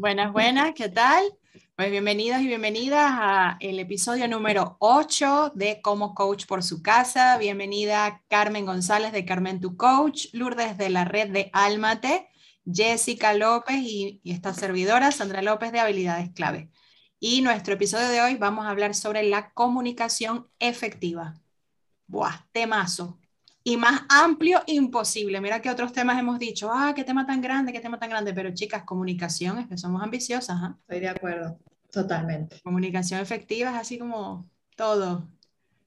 Buenas, buenas, ¿qué tal? Pues bienvenidos y bienvenidas a el episodio número 8 de Como Coach por su casa. Bienvenida Carmen González de Carmen Tu Coach, Lourdes de la red de Almate, Jessica López y, y esta servidora, Sandra López de Habilidades Clave. Y nuestro episodio de hoy vamos a hablar sobre la comunicación efectiva. Buah, temazo. Y más amplio, imposible. Mira que otros temas hemos dicho, ah, qué tema tan grande, qué tema tan grande. Pero chicas, comunicación, es que somos ambiciosas. ¿ah? Estoy de acuerdo, totalmente. Comunicación efectiva es así como todo.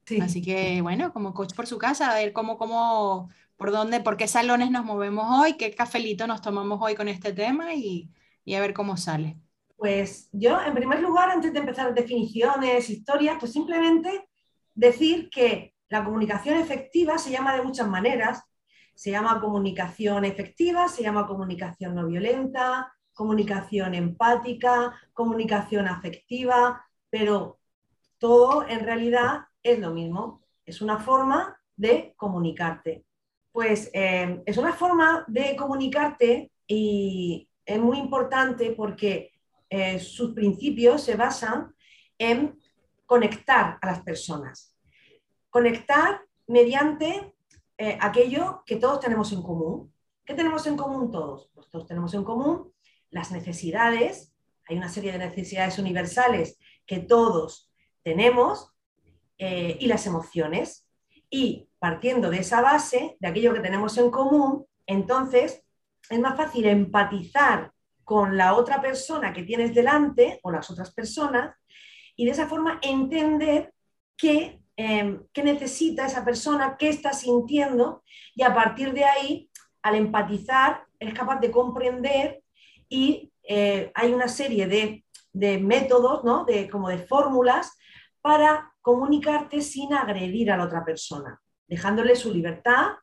Sí. Así que, bueno, como coach por su casa, a ver cómo, cómo, por dónde, por qué salones nos movemos hoy, qué cafelito nos tomamos hoy con este tema y, y a ver cómo sale. Pues yo, en primer lugar, antes de empezar definiciones, historias, pues simplemente decir que la comunicación efectiva se llama de muchas maneras. Se llama comunicación efectiva, se llama comunicación no violenta, comunicación empática, comunicación afectiva, pero todo en realidad es lo mismo. Es una forma de comunicarte. Pues eh, es una forma de comunicarte y es muy importante porque eh, sus principios se basan en conectar a las personas. Conectar mediante eh, aquello que todos tenemos en común. ¿Qué tenemos en común todos? Pues todos tenemos en común las necesidades. Hay una serie de necesidades universales que todos tenemos eh, y las emociones. Y partiendo de esa base, de aquello que tenemos en común, entonces es más fácil empatizar con la otra persona que tienes delante o las otras personas y de esa forma entender qué, eh, qué necesita esa persona, qué está sintiendo y a partir de ahí, al empatizar, eres capaz de comprender y eh, hay una serie de, de métodos, ¿no? de, como de fórmulas para comunicarte sin agredir a la otra persona, dejándole su libertad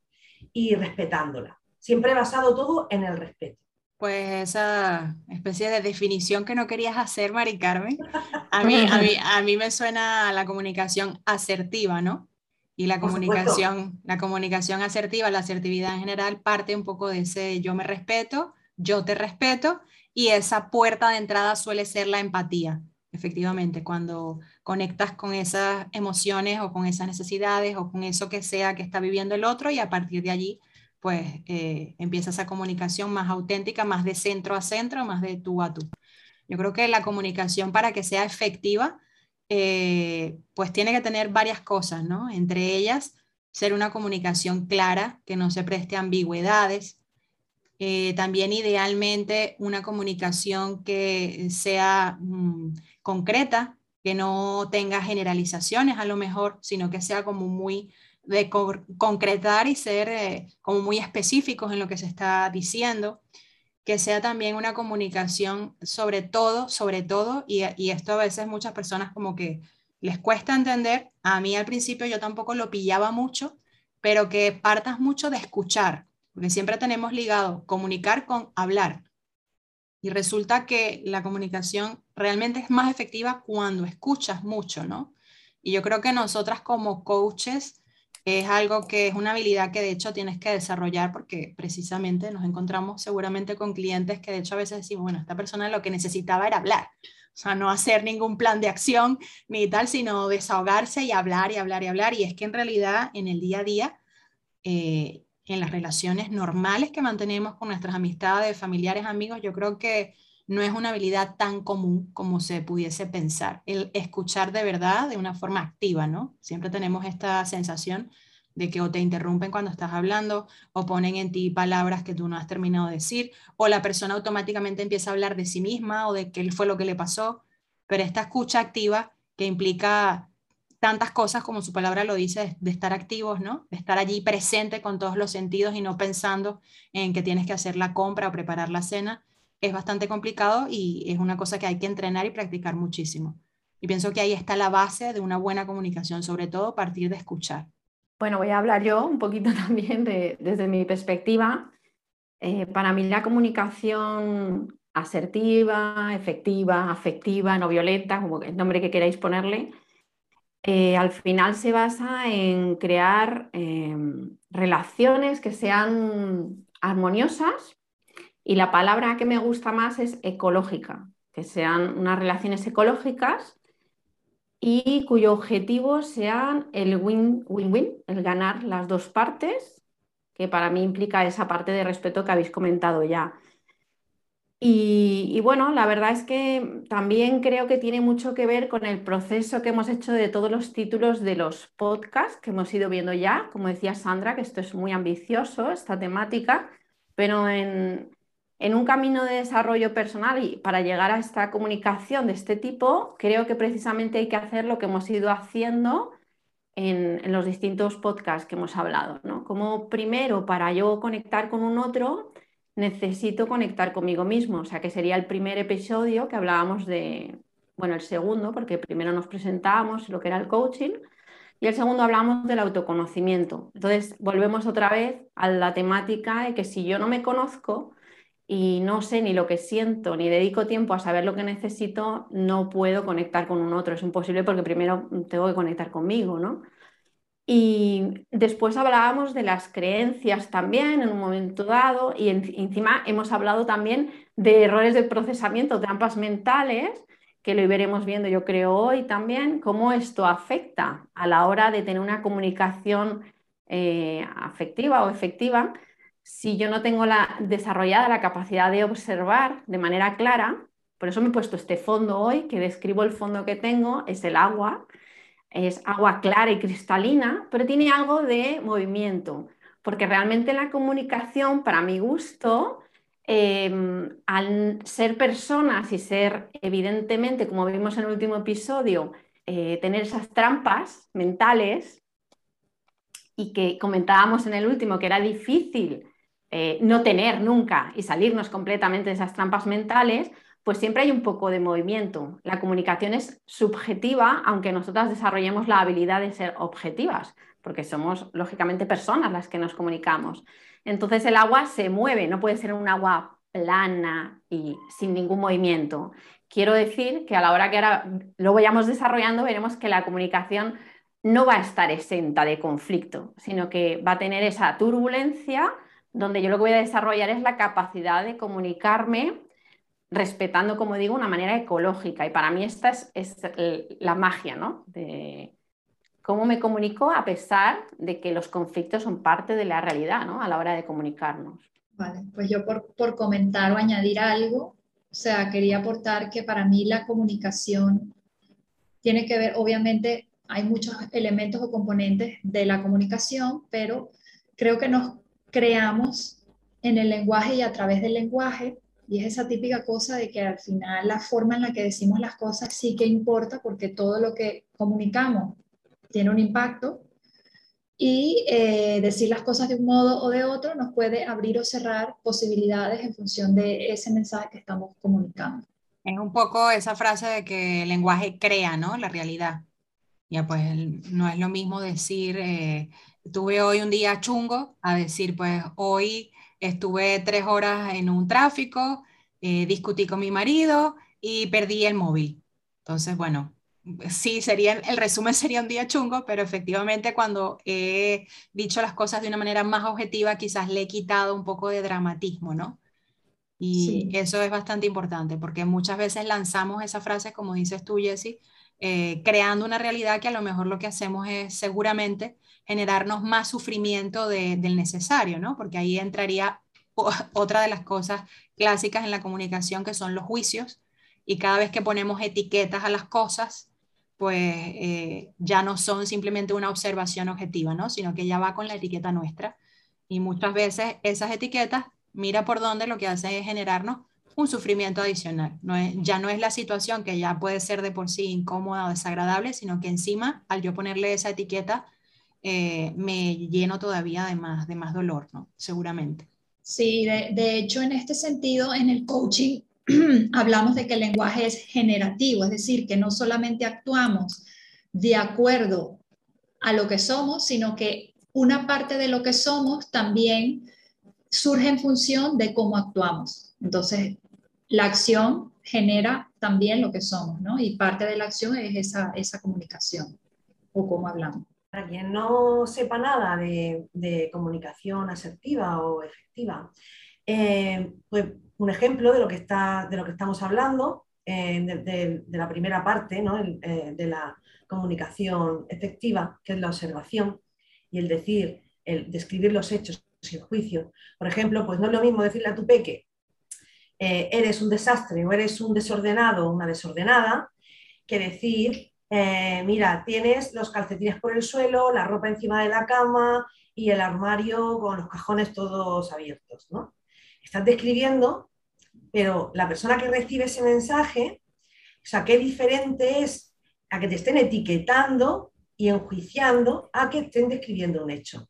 y respetándola. Siempre basado todo en el respeto. Pues esa especie de definición que no querías hacer, Mari Carmen, a mí, a mí, a mí me suena la comunicación asertiva, ¿no? Y la comunicación, la comunicación asertiva, la asertividad en general parte un poco de ese yo me respeto, yo te respeto, y esa puerta de entrada suele ser la empatía, efectivamente, cuando conectas con esas emociones o con esas necesidades o con eso que sea que está viviendo el otro y a partir de allí pues eh, empieza esa comunicación más auténtica, más de centro a centro, más de tú a tú. Yo creo que la comunicación para que sea efectiva, eh, pues tiene que tener varias cosas, ¿no? Entre ellas, ser una comunicación clara, que no se preste ambigüedades. Eh, también idealmente una comunicación que sea mm, concreta, que no tenga generalizaciones a lo mejor, sino que sea como muy de co concretar y ser eh, como muy específicos en lo que se está diciendo, que sea también una comunicación sobre todo, sobre todo, y, y, esto a veces muchas personas como que les cuesta entender, a mí al principio yo tampoco lo pillaba mucho, pero que partas mucho de escuchar, porque siempre tenemos ligado comunicar con hablar. Y resulta que la comunicación realmente es más efectiva cuando escuchas mucho, ¿no? Y yo creo que nosotras como coaches es algo que es una habilidad que de hecho tienes que desarrollar porque precisamente nos encontramos seguramente con clientes que de hecho a veces decimos, bueno, esta persona lo que necesitaba era hablar, o sea, no hacer ningún plan de acción ni tal, sino desahogarse y hablar y hablar y hablar. Y es que en realidad en el día a día, eh, en las relaciones normales que mantenemos con nuestras amistades, familiares, amigos, yo creo que no es una habilidad tan común como se pudiese pensar. El escuchar de verdad de una forma activa, ¿no? Siempre tenemos esta sensación de que o te interrumpen cuando estás hablando o ponen en ti palabras que tú no has terminado de decir o la persona automáticamente empieza a hablar de sí misma o de qué fue lo que le pasó. Pero esta escucha activa que implica tantas cosas como su palabra lo dice, de estar activos, ¿no? De estar allí presente con todos los sentidos y no pensando en que tienes que hacer la compra o preparar la cena, es bastante complicado y es una cosa que hay que entrenar y practicar muchísimo. Y pienso que ahí está la base de una buena comunicación, sobre todo partir de escuchar. Bueno, voy a hablar yo un poquito también desde mi perspectiva. Eh, para mí la comunicación asertiva, efectiva, afectiva, no violenta, como el nombre que queráis ponerle, eh, al final se basa en crear em, relaciones que sean armoniosas y la palabra que me gusta más es ecológica, que sean unas relaciones ecológicas y cuyo objetivo sean el win-win-win, el ganar las dos partes, que para mí implica esa parte de respeto que habéis comentado ya. Y, bueno, la verdad es que también creo que tiene mucho que ver con el proceso que hemos hecho de todos los títulos de los podcasts que hemos ido viendo ya. Como decía Sandra, que esto es muy ambicioso, esta temática, pero en, en un camino de desarrollo personal y para llegar a esta comunicación de este tipo, creo que precisamente hay que hacer lo que hemos ido haciendo en, los distintos podcasts que hemos hablado. ¿no? Como primero, para yo conectar con un otro, necesito conectar conmigo mismo, o sea que sería el primer episodio que hablábamos de, bueno, el segundo, porque primero nos presentábamos lo que era el coaching y el segundo hablamos del autoconocimiento. Entonces, volvemos otra vez a la temática de que si yo no me conozco y no sé ni lo que siento, ni dedico tiempo a saber lo que necesito, no puedo conectar con un otro. Es imposible porque primero tengo que conectar conmigo, ¿no? Y después hablábamos de las creencias también en un momento dado y encima hemos hablado también de errores de procesamiento, trampas mentales, que lo iremos viendo yo creo hoy también, cómo esto afecta a la hora de tener una comunicación eh, afectiva o efectiva si yo no tengo la, desarrollada la capacidad de observar de manera clara. Por eso me he puesto este fondo hoy, que describo el fondo que tengo, es el agua es agua clara y cristalina, pero tiene algo de movimiento, porque realmente la comunicación, para mi gusto, em, al ser personas y ser evidentemente, como vimos en el último episodio, eh, tener esas trampas mentales y que comentábamos en el último que era difícil eh, no tener nunca y salirnos completamente de esas trampas mentales, pues siempre hay un poco de movimiento. La comunicación es subjetiva, aunque nosotras desarrollemos la habilidad de ser objetivas, porque somos lógicamente personas las que nos comunicamos. Entonces el agua se mueve, no puede ser un agua plana y sin ningún movimiento. Quiero decir que a la hora que ahora lo vayamos desarrollando, veremos que la comunicación no va a estar exenta de conflicto, sino que va a tener esa turbulencia donde yo lo que voy a desarrollar es la capacidad de comunicarme respetando, como digo, una manera ecológica. Y para mí esta es, la magia, ¿no? De cómo me comunico a pesar de que los conflictos son parte de la realidad, ¿no? A la hora de comunicarnos. Vale, pues yo por, por comentar o añadir algo, o sea, quería aportar que para mí la comunicación tiene que ver, obviamente, hay muchos elementos o componentes de la comunicación, pero creo que nos creamos en el lenguaje y a través del lenguaje y es esa típica cosa de que al final la forma en la que decimos las cosas sí que importa porque todo lo que comunicamos tiene un impacto y eh, decir las cosas de un modo o de otro nos puede abrir o cerrar posibilidades en función de ese mensaje que estamos comunicando. Es un poco esa frase de que el lenguaje crea, ¿no? La realidad. Ya pues no es lo mismo decir, eh, tuve hoy un día chungo, a decir, pues hoy estuve tres horas en un tráfico, eh, discutí con mi marido y perdí el móvil. Entonces, bueno, sí, sería, el resumen sería un día chungo, pero efectivamente cuando he dicho las cosas de una manera más objetiva, quizás le he quitado un poco de dramatismo, ¿no? Y eso es bastante importante, porque muchas veces lanzamos esa frase, como dices tú, Jessie, eh, creando una realidad que a lo mejor lo que hacemos es seguramente generarnos más sufrimiento del necesario, ¿no? Porque ahí entraría otra de las cosas clásicas en la comunicación que son los juicios y cada vez que ponemos etiquetas a las cosas, pues eh, ya no son simplemente una observación objetiva, ¿no? Sino que ya va con la etiqueta nuestra. Y muchas veces esas etiquetas, mira por dónde lo que hace es generarnos un sufrimiento adicional. No es, ya no es la situación que ya puede ser de por sí incómoda o desagradable, sino que encima, al yo ponerle esa etiqueta, eh, me lleno todavía de más, de más dolor, ¿no? Seguramente. Sí, de, hecho, en este sentido, en el coaching hablamos de que el lenguaje es generativo, es decir, que no solamente actuamos de acuerdo a lo que somos, sino que una parte de lo que somos también surge en función de cómo actuamos. Entonces, la acción genera también lo que somos, ¿no? Y parte de la acción es esa, esa comunicación o cómo hablamos. Para quien no sepa nada de, comunicación asertiva o efectiva, eh, pues un ejemplo de lo que, está, de lo que estamos hablando, eh, de, la primera parte ¿no? Eh, de la comunicación efectiva, que es la observación y el decir, el describir los hechos sin juicio. Por ejemplo, pues no es lo mismo decirle a tu peque, eres un desastre o eres un desordenado o una desordenada, que decir, eh, mira, tienes los calcetines por el suelo, la ropa encima de la cama y el armario con los cajones todos abiertos, ¿no? Estás describiendo, pero la persona que recibe ese mensaje, o sea, qué diferente es a que te estén etiquetando y enjuiciando a que estén describiendo un hecho.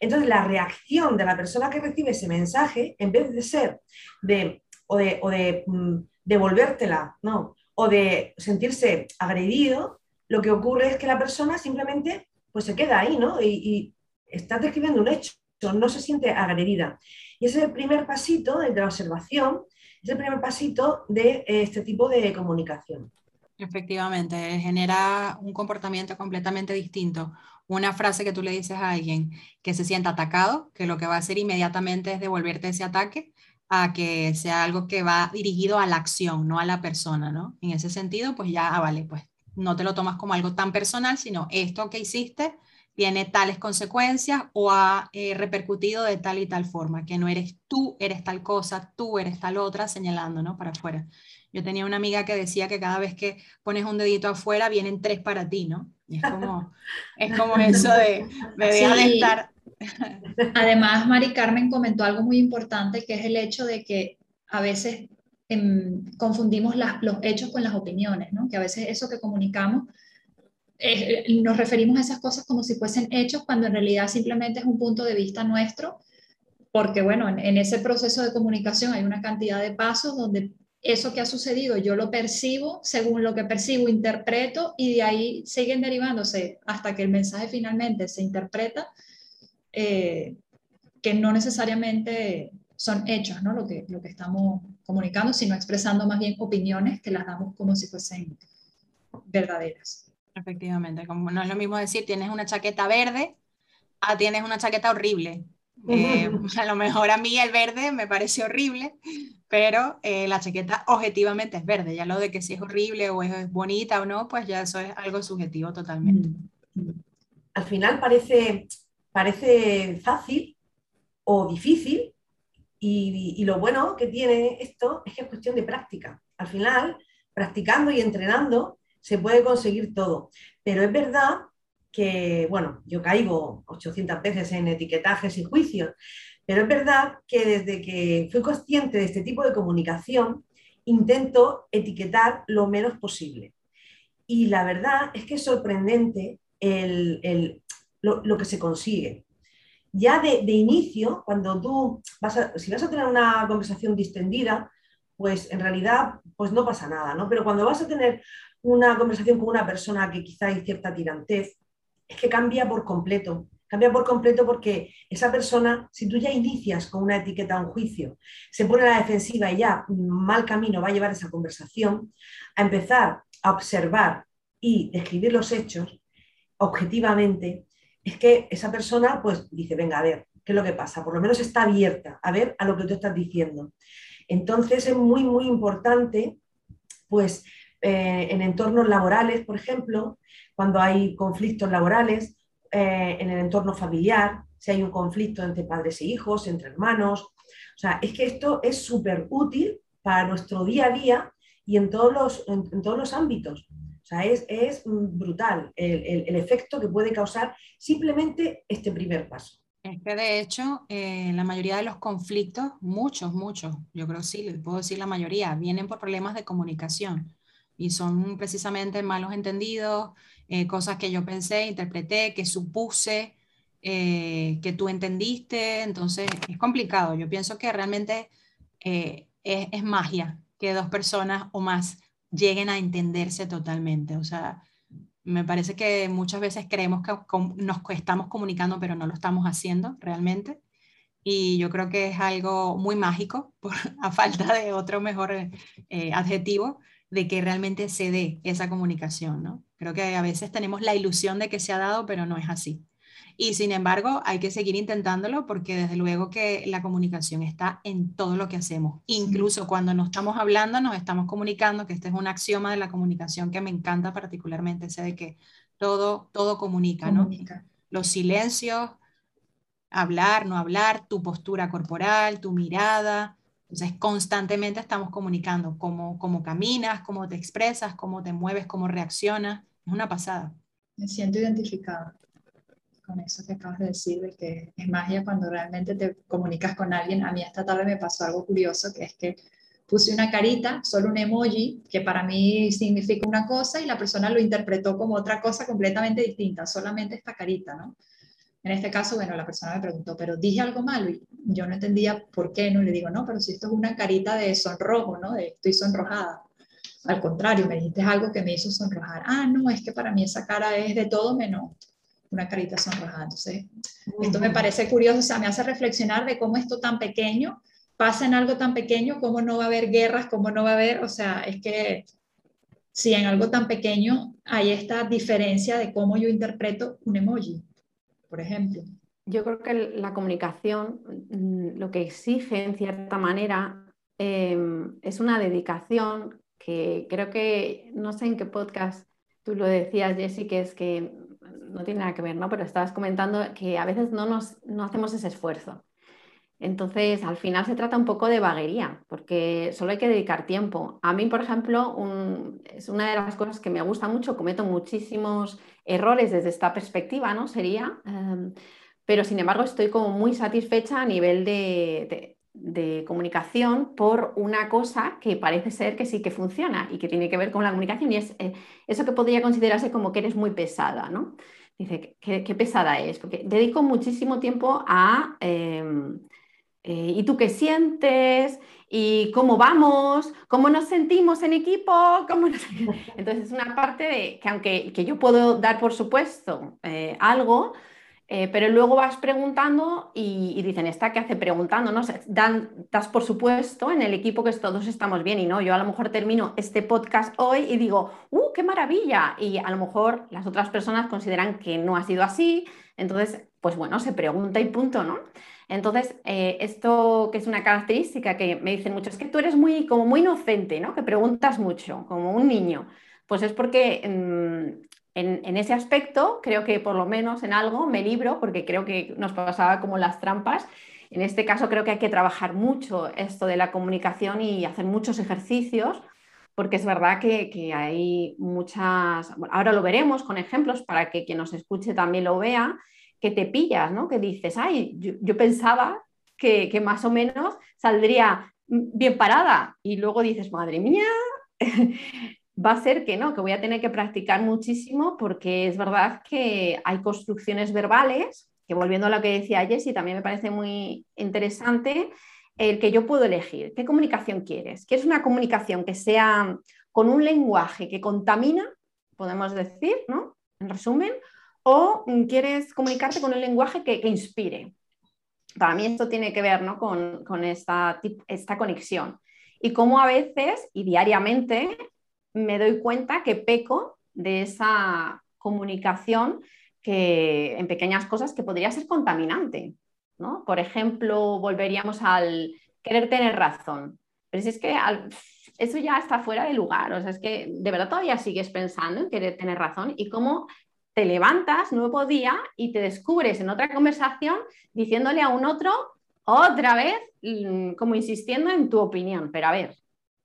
Entonces, la reacción de la persona que recibe ese mensaje, en vez de ser de, o de, o de mm, devolvértela, ¿no? o de sentirse agredido, lo que ocurre es que la persona simplemente pues se queda ahí, ¿no? Y, está describiendo un hecho, no se siente agredida. Y ese es el primer pasito de la observación, es el primer pasito de este tipo de comunicación. Efectivamente, genera un comportamiento completamente distinto. Una frase que tú le dices a alguien que se sienta atacado, que lo que va a hacer inmediatamente es devolverte ese ataque, a que sea algo que va dirigido a la acción, no a la persona, ¿no? En ese sentido, pues ya, ah, vale, pues no te lo tomas como algo tan personal, sino esto que hiciste tiene tales consecuencias o ha eh, repercutido de tal y tal forma, que no eres tú, eres tal cosa, tú eres tal otra, señalando, ¿no? Para afuera. Yo tenía una amiga que decía que cada vez que pones un dedito afuera, vienen tres para ti, ¿no? Y es como, es como eso de, de estar... Además, Mari Carmen comentó algo muy importante, que es el hecho de que a veces Em, confundimos los hechos con las opiniones, ¿no? que a veces eso que comunicamos eh, nos referimos a esas cosas como si fuesen hechos cuando en realidad simplemente es un punto de vista nuestro, porque bueno, en, ese proceso de comunicación hay una cantidad de pasos donde eso que ha sucedido yo lo percibo, según lo que percibo interpreto y de ahí siguen derivándose hasta que el mensaje finalmente se interpreta, eh, que no necesariamente son hechos, ¿no? Lo que, lo que estamos comunicando, sino expresando más bien opiniones que las damos como si fuesen verdaderas. Efectivamente, como no es lo mismo decir tienes una chaqueta verde a tienes una chaqueta horrible. Eh, a lo mejor a mí el verde me parece horrible, pero eh, la chaqueta objetivamente es verde. Ya lo de que si es horrible o es bonita o no, pues ya eso es algo subjetivo totalmente. Al final parece, parece fácil o difícil, y, lo bueno que tiene esto es que es cuestión de práctica. Al final, practicando y entrenando, se puede conseguir todo. Pero es verdad que, bueno, yo caigo 800 veces en etiquetajes y juicios, pero es verdad que desde que fui consciente de este tipo de comunicación, intento etiquetar lo menos posible. Y la verdad es que es sorprendente lo que se consigue ya de, inicio, cuando tú vas a, si vas a tener una conversación distendida, pues en realidad pues no pasa nada, ¿no? Pero cuando vas a tener una conversación con una persona que quizá hay cierta tirantez, es que cambia por completo. Cambia por completo porque esa persona, si tú ya inicias con una etiqueta un juicio, se pone a la defensiva y ya mal camino va a llevar esa conversación, a empezar a observar y describir los hechos objetivamente, es que esa persona pues dice, venga, a ver, ¿qué es lo que pasa? Por lo menos está abierta a ver a lo que tú estás diciendo. Entonces es muy, muy importante, pues eh, en entornos laborales, por ejemplo, cuando hay conflictos laborales, eh, en el entorno familiar, si hay un conflicto entre padres e hijos, entre hermanos. O sea, es que esto es súper útil para nuestro día a día y en todos los, en todos los ámbitos sea, es, brutal el, efecto que puede causar simplemente este primer paso. Es que de hecho, eh, la mayoría de los conflictos, muchos, muchos, yo creo sí, les puedo decir la mayoría, vienen por problemas de comunicación y son precisamente malos entendidos, eh, cosas que yo pensé, interpreté, que supuse, eh, que tú entendiste, entonces es complicado. Yo pienso que realmente es, es, magia que dos personas o más lleguen a entenderse totalmente. O sea, me parece que muchas veces creemos que nos estamos comunicando, pero no lo estamos haciendo realmente. Y yo creo que es algo muy mágico, a falta de otro mejor eh, adjetivo, de que realmente se dé esa comunicación, ¿no? Creo que a veces tenemos la ilusión de que se ha dado, pero no es así. Y sin embargo, hay que seguir intentándolo porque desde luego que la comunicación está en todo lo que hacemos. Incluso cuando no estamos hablando, nos estamos comunicando, que este es un axioma de la comunicación que me encanta particularmente, ese de que todo, todo comunica, ¿no? Los silencios, hablar, no hablar, tu postura corporal, tu mirada. Entonces, constantemente estamos comunicando cómo, cómo caminas, cómo te expresas, cómo te mueves, cómo reaccionas. Es una pasada. Me siento identificada con eso que acabas de decir, de que es magia cuando realmente te comunicas con alguien. A mí esta tarde me pasó algo curioso, que es que puse una carita, solo un emoji, que para mí significa una cosa y la persona lo interpretó como otra cosa completamente distinta, solamente esta carita, ¿no? En este caso, bueno, la persona me preguntó, pero dije algo malo y yo no entendía por qué, no le digo, no, pero si esto es una carita de sonrojo, ¿no? De estoy sonrojada. Al contrario, me dijiste algo que me hizo sonrojar. Ah, no, es que para mí esa cara es de todo menos una carita sonrojada. Entonces, esto me parece curioso, o sea, me hace reflexionar de cómo esto tan pequeño pasa en algo tan pequeño, cómo no va a haber guerras, cómo no va a haber, o sea, es que si en algo tan pequeño hay esta diferencia de cómo yo interpreto un emoji, por ejemplo. Yo creo que la comunicación mm, lo que exige en cierta manera em, es una dedicación que creo que, no sé en qué podcast tú lo decías, Jessy, que es que no tiene nada que ver, ¿no? Pero estabas comentando que a veces no, nos, no hacemos ese esfuerzo. Entonces, al final se trata un poco de vaguería, porque solo hay que dedicar tiempo. A mí, por ejemplo, es una de las cosas que me gusta mucho, cometo muchísimos errores desde esta perspectiva, ¿no? Sería, em, pero sin embargo estoy como muy satisfecha a nivel de, de, comunicación por una cosa que parece ser que sí que funciona y que tiene que ver con la comunicación y es eh, eso que podría considerarse como que eres muy pesada, ¿no? Dice, ¿qué, pesada es? Porque dedico muchísimo tiempo a... Em, eh, ¿Y tú qué sientes? ¿Y cómo vamos? ¿Cómo nos sentimos en equipo? ¿Cómo Entonces es una parte de que aunque que yo puedo dar por supuesto eh, algo, eh, pero luego vas preguntando y, dicen, ¿esta qué hace preguntando? ¿no? Dan, das por supuesto en el equipo que todos estamos bien y no, yo a lo mejor termino este podcast hoy y digo, ¡uh, qué maravilla! Y a lo mejor las otras personas consideran que no ha sido así, entonces, pues bueno, se pregunta y punto, ¿no? Entonces, eh, esto que es una característica que me dicen muchos, es que tú eres muy, como muy inocente, ¿no? Que preguntas mucho, como un niño. Pues es porque mm, en, ese aspecto, creo que por lo menos en algo me libro, porque creo que nos pasaba como las trampas. En este caso creo que hay que trabajar mucho esto de la comunicación y hacer muchos ejercicios, porque es verdad que, hay muchas, ahora lo veremos con ejemplos para que quien nos escuche también lo vea, que te pillas, ¿no? Que dices, ay, yo, pensaba que, que más o menos saldría bien parada y luego dices, madre mía, va a ser que no, que voy a tener que practicar muchísimo porque es verdad que hay construcciones verbales, que volviendo a lo que decía Jessie, también me parece muy interesante, el que yo puedo elegir. ¿Qué comunicación quieres? ¿Quieres una comunicación que sea con un lenguaje que contamina, podemos decir, ¿no? En resumen, o quieres comunicarte con un lenguaje que, inspire. Para mí esto tiene que ver ¿no? con, con esta, esta conexión. Y cómo a veces y diariamente me doy cuenta que peco de esa comunicación que en pequeñas cosas que podría ser contaminante. ¿no? Por ejemplo, volveríamos al querer tener razón. Pero si es que eso ya está fuera de lugar, o sea, es que de verdad todavía sigues pensando en querer tener razón y cómo te levantas nuevo día y te descubres en otra conversación diciéndole a un otro otra vez, mm, como insistiendo en tu opinión. Pero a ver,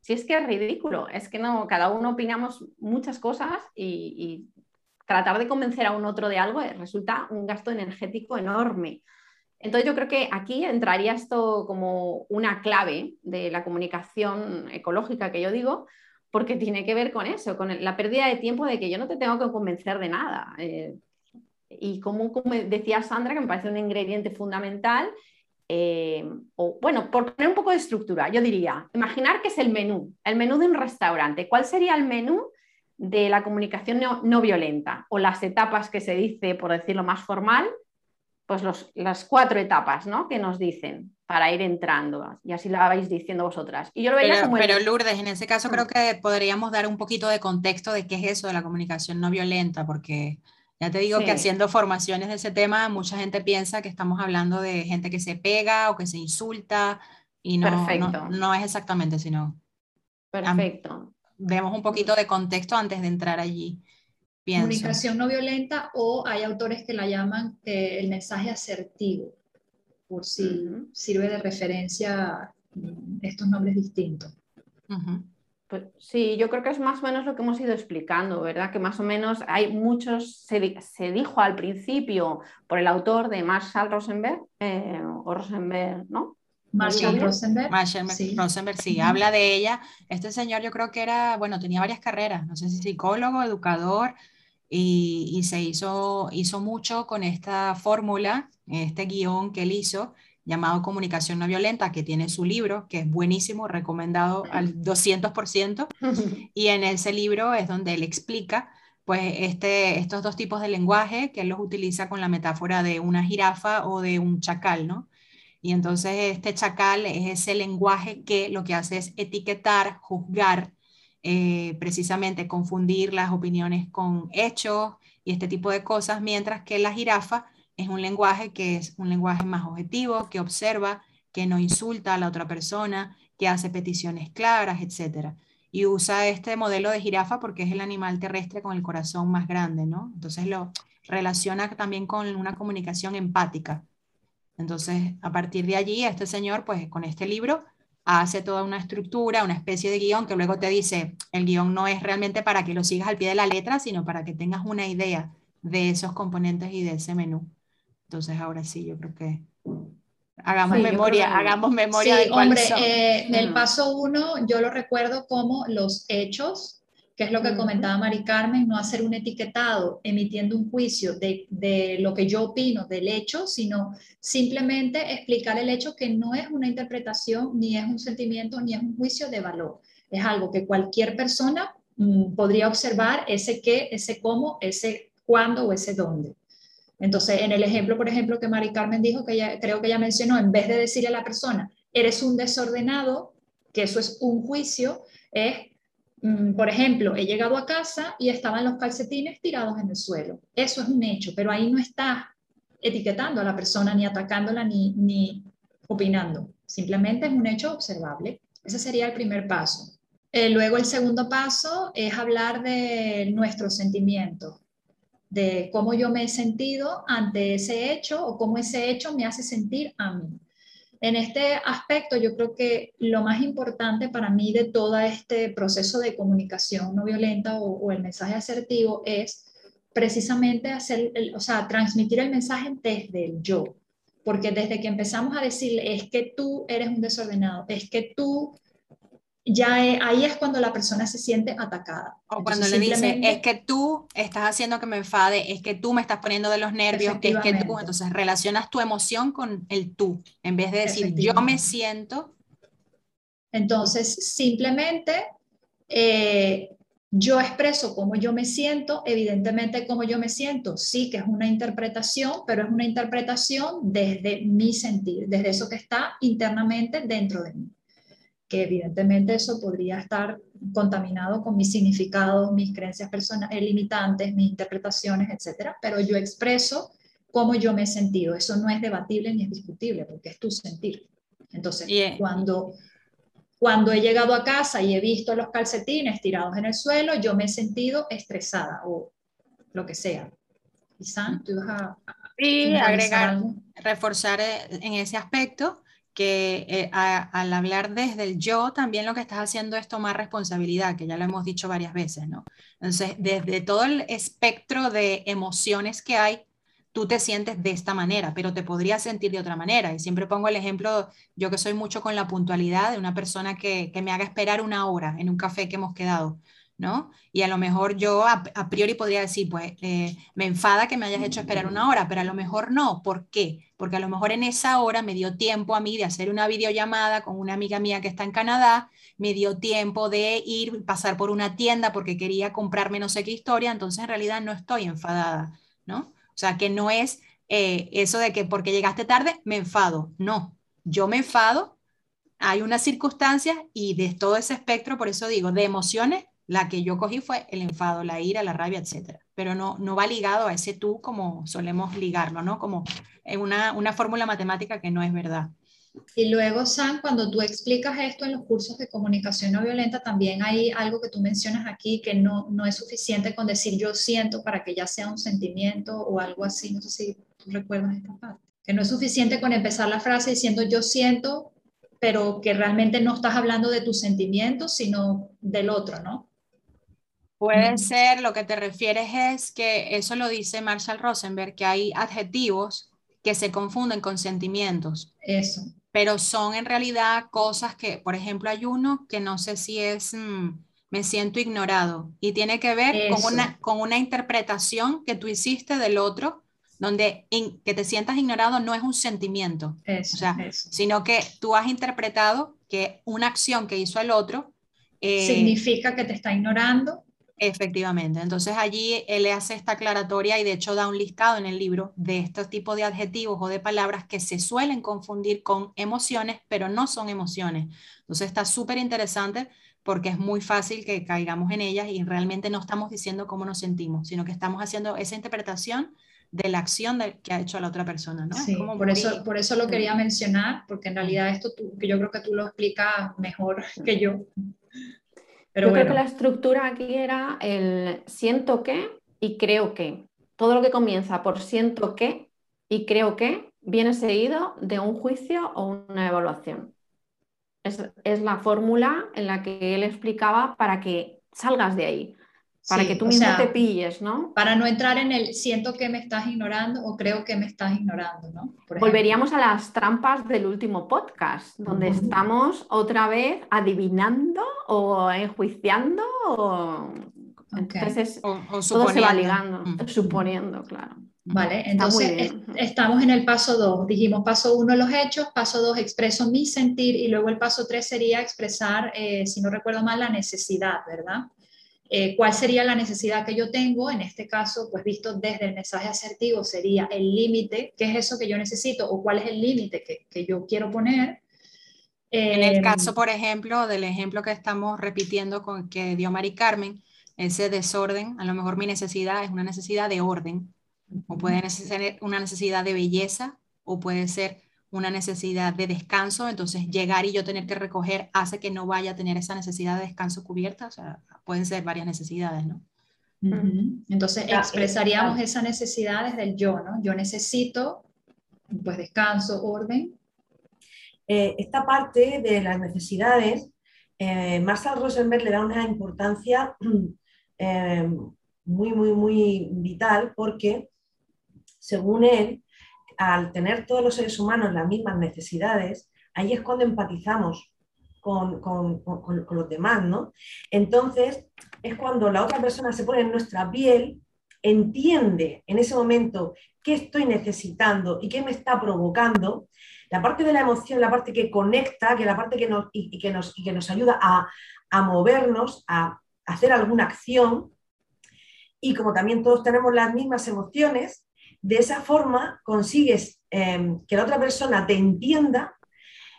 si es que es ridículo, es que no, cada uno opinamos muchas cosas y, tratar de convencer a un otro de algo resulta un gasto energético enorme. Entonces yo creo que aquí entraría esto como una clave de la comunicación ecológica que yo digo, porque tiene que ver con eso, con la pérdida de tiempo de que yo no te tengo que convencer de nada. Eh, y como, como decía Sandra, que me parece un ingrediente fundamental, eh, o bueno, por poner un poco de estructura, yo diría, imaginar que es el menú, el menú de un restaurante. ¿Cuál sería el menú de la comunicación no, violenta? O las etapas que se dice, por decirlo más formal, pues las cuatro etapas ¿no? que nos dicen para ir entrando, y así lo vais diciendo vosotras. Y yo lo veía pero, como pero Lourdes, en ese caso creo que podríamos dar un poquito de contexto de qué es eso de la comunicación no violenta, porque ya te digo que haciendo formaciones de ese tema, mucha gente piensa que estamos hablando de gente que se pega o que se insulta, y no, no, es exactamente, sino... Perfecto. Vemos un poquito de contexto antes de entrar allí. Comunicación no violenta o hay autores que la llaman eh, el mensaje asertivo, por si sirve de referencia mm, estos nombres distintos. Pues sí, yo creo que es más o menos lo que hemos ido explicando, ¿verdad? Que más o menos hay muchos, se, dijo al principio por el autor de Marshall Rosenberg, eh, o Rosenberg, ¿no? Marshall Rosenberg. Marshall sí. Rosenberg, sí, habla de ella. Este señor yo creo que era, bueno, tenía varias carreras, no sé si psicólogo, educador, y, se hizo, hizo mucho con esta fórmula, este guion que él hizo, llamado Comunicación No Violenta, que tiene su libro, que es buenísimo, recomendado al 200%, y en ese libro es donde él explica pues este, estos dos tipos de lenguaje que él los utiliza con la metáfora de una jirafa o de un chacal, ¿no? Y entonces este chacal es ese lenguaje que lo que hace es etiquetar, juzgar, eh, precisamente confundir las opiniones con hechos y este tipo de cosas, mientras que la jirafa es un lenguaje que es un lenguaje más objetivo, que observa, que no insulta a la otra persona, que hace peticiones claras, etc. Y usa este modelo de jirafa porque es el animal terrestre con el corazón más grande, ¿no? Entonces lo relaciona también con una comunicación empática. Entonces, a partir de allí, este señor, pues con este libro, hace toda una estructura, una especie de guion que luego te dice, el guion no es realmente para que lo sigas al pie de la letra, sino para que tengas una idea de esos componentes y de ese menú. Entonces ahora sí, yo creo que hagamos memoria, hagamos memoria de hombre, eh, en el paso uno yo lo recuerdo como los hechos, que es lo que comentaba Mari Carmen, no hacer un etiquetado emitiendo un juicio de, de, lo que yo opino del hecho, sino simplemente explicar el hecho que no es una interpretación, ni es un sentimiento, ni es un juicio de valor. Es algo que cualquier persona mm, podría observar, ese qué, ese cómo, ese cuándo o ese dónde. Entonces, en el ejemplo, por ejemplo, que Mari Carmen dijo, que ella, creo que ella mencionó, en vez de decirle a la persona, eres un desordenado, que eso es un juicio, es, mm, por ejemplo, he llegado a casa y estaban los calcetines tirados en el suelo. Eso es un hecho, pero ahí no está etiquetando a la persona, ni atacándola, ni, ni opinando. Simplemente es un hecho observable. Ese sería el primer paso. Eh, luego el segundo paso es hablar de nuestros sentimientos de cómo yo me he sentido ante ese hecho o cómo ese hecho me hace sentir a mí. En este aspecto, yo creo que lo más importante para mí de todo este proceso de comunicación no violenta o, el mensaje asertivo es precisamente hacer, o sea, transmitir el mensaje desde el yo. Porque desde que empezamos a decir, es que tú eres un desordenado, es que tú ya ahí es cuando la persona se siente atacada. O cuando le dice, es que tú estás haciendo que me enfade, es que tú me estás poniendo de los nervios, es que tú, entonces relacionas tu emoción con el tú, en vez de decir, yo me siento. Entonces, simplemente eh, yo expreso cómo yo me siento, evidentemente cómo yo me siento, sí que es una interpretación, pero es una interpretación desde mi sentir, desde eso que está internamente dentro de mí que evidentemente eso podría estar contaminado con mis significados, mis creencias personales, limitantes, mis interpretaciones, etcétera, pero yo expreso cómo yo me he sentido. Eso no es debatible ni es discutible, porque es tu sentir. Entonces, cuando, cuando he llegado a casa y he visto los calcetines tirados en el suelo, yo me he sentido estresada o lo que sea. Quizá tú vas a... Sí, agregar, reforzar eh, en ese aspecto que eh, al hablar desde el yo, también lo que estás haciendo es tomar responsabilidad, que ya lo hemos dicho varias veces, ¿no? Entonces, desde todo el espectro de emociones que hay, tú te sientes de esta manera, pero te podrías sentir de otra manera. Y siempre pongo el ejemplo, yo que soy mucho con la puntualidad de una persona que, que me haga esperar una hora en un café que hemos quedado. ¿No? Y a lo mejor yo a, priori podría decir, pues eh, me enfada que me hayas hecho esperar una hora, pero a lo mejor no. ¿Por qué? Porque a lo mejor en esa hora me dio tiempo a mí de hacer una videollamada con una amiga mía que está en Canadá, me dio tiempo de ir, pasar por una tienda porque quería comprarme no sé qué historia, entonces en realidad no estoy enfadada, ¿no? O sea, que no es eh, eso de que porque llegaste tarde me enfado, no, yo me enfado, hay unas circunstancias y de todo ese espectro, por eso digo, de emociones la que yo cogí fue el enfado, la ira, la rabia, etcétera. Pero no, no va ligado a ese tú como solemos ligarlo, ¿no? Como una, una fórmula matemática que no es verdad. Y luego, Sam, cuando tú explicas esto en los cursos de comunicación no violenta, también hay algo que tú mencionas aquí que no, no es suficiente con decir yo siento para que ya sea un sentimiento o algo así. No sé si tú recuerdas esta parte. Que no es suficiente con empezar la frase diciendo yo siento, pero que realmente no estás hablando de tus sentimientos, sino del otro, ¿no? Puede ser, lo que te refieres es que eso lo dice Marshall Rosenberg, que hay adjetivos que se confunden con sentimientos. Eso. Pero son en realidad cosas que, por ejemplo, hay uno que no sé si es mm, me siento ignorado y tiene que ver con una, con una interpretación que tú hiciste del otro, donde que te sientas ignorado no es un sentimiento, eso, sino que tú has interpretado que una acción que hizo el otro eh, significa que te está ignorando Efectivamente, entonces allí él le hace esta aclaratoria y de hecho da un listado en el libro de estos tipos de adjetivos o de palabras que se suelen confundir con emociones, pero no son emociones. Entonces está súper interesante porque es muy fácil que caigamos en ellas y realmente no estamos diciendo cómo nos sentimos, sino que estamos haciendo esa interpretación de la acción que ha hecho la otra persona, ¿no? Sí, por, eso, por eso lo quería mencionar, porque en realidad esto que yo creo que tú lo explicas mejor que yo. Yo creo que la estructura aquí era el siento que y creo que. Todo lo que comienza por siento que y creo que viene seguido de un juicio o una evaluación. Es, es la fórmula en la que él explicaba para que salgas de ahí para que tú mismo te pilles, ¿no? Para no entrar en el siento que me estás ignorando o creo que me estás ignorando, ¿no? Volveríamos a las trampas del último podcast, donde estamos otra vez adivinando o enjuiciando o... Entonces todo se va ligando, suponiendo, claro. Vale, entonces estamos en el paso 2. Dijimos paso 1 los hechos, paso 2 expreso mi sentir y luego el paso 3 sería expresar, eh, si no recuerdo mal, la necesidad, ¿verdad? Eh, cuál sería la necesidad que yo tengo, en este caso, pues visto desde el mensaje asertivo, sería el límite, qué es eso que yo necesito o cuál es el límite que, que, yo quiero poner. en el caso, em, por ejemplo, del ejemplo que estamos repitiendo con que dio Mari Carmen, ese desorden, a lo mejor mi necesidad es una necesidad de orden, o puede ser una necesidad de belleza, o puede ser una necesidad de descanso, entonces llegar y yo tener que recoger hace que no vaya a tener esa necesidad de descanso cubierta, o sea, pueden ser varias necesidades, ¿no? Entonces expresaríamos esa necesidad desde el yo, ¿no? Yo necesito, pues, descanso, orden. Eh, esta parte de las necesidades, eh, Marshall Rosenberg le da una importancia eh, muy, muy, muy vital porque, según él, al tener todos los seres humanos las mismas necesidades, ahí es cuando empatizamos con, los demás, ¿no? Entonces, es cuando la otra persona se pone en nuestra piel, entiende en ese momento qué estoy necesitando y qué me está provocando, la parte de la emoción, la parte que conecta, que la parte que nos, y, que nos, y que nos ayuda a, a movernos, a hacer alguna acción, y como también todos tenemos las mismas emociones, de esa forma consigues em, que la otra persona te entienda,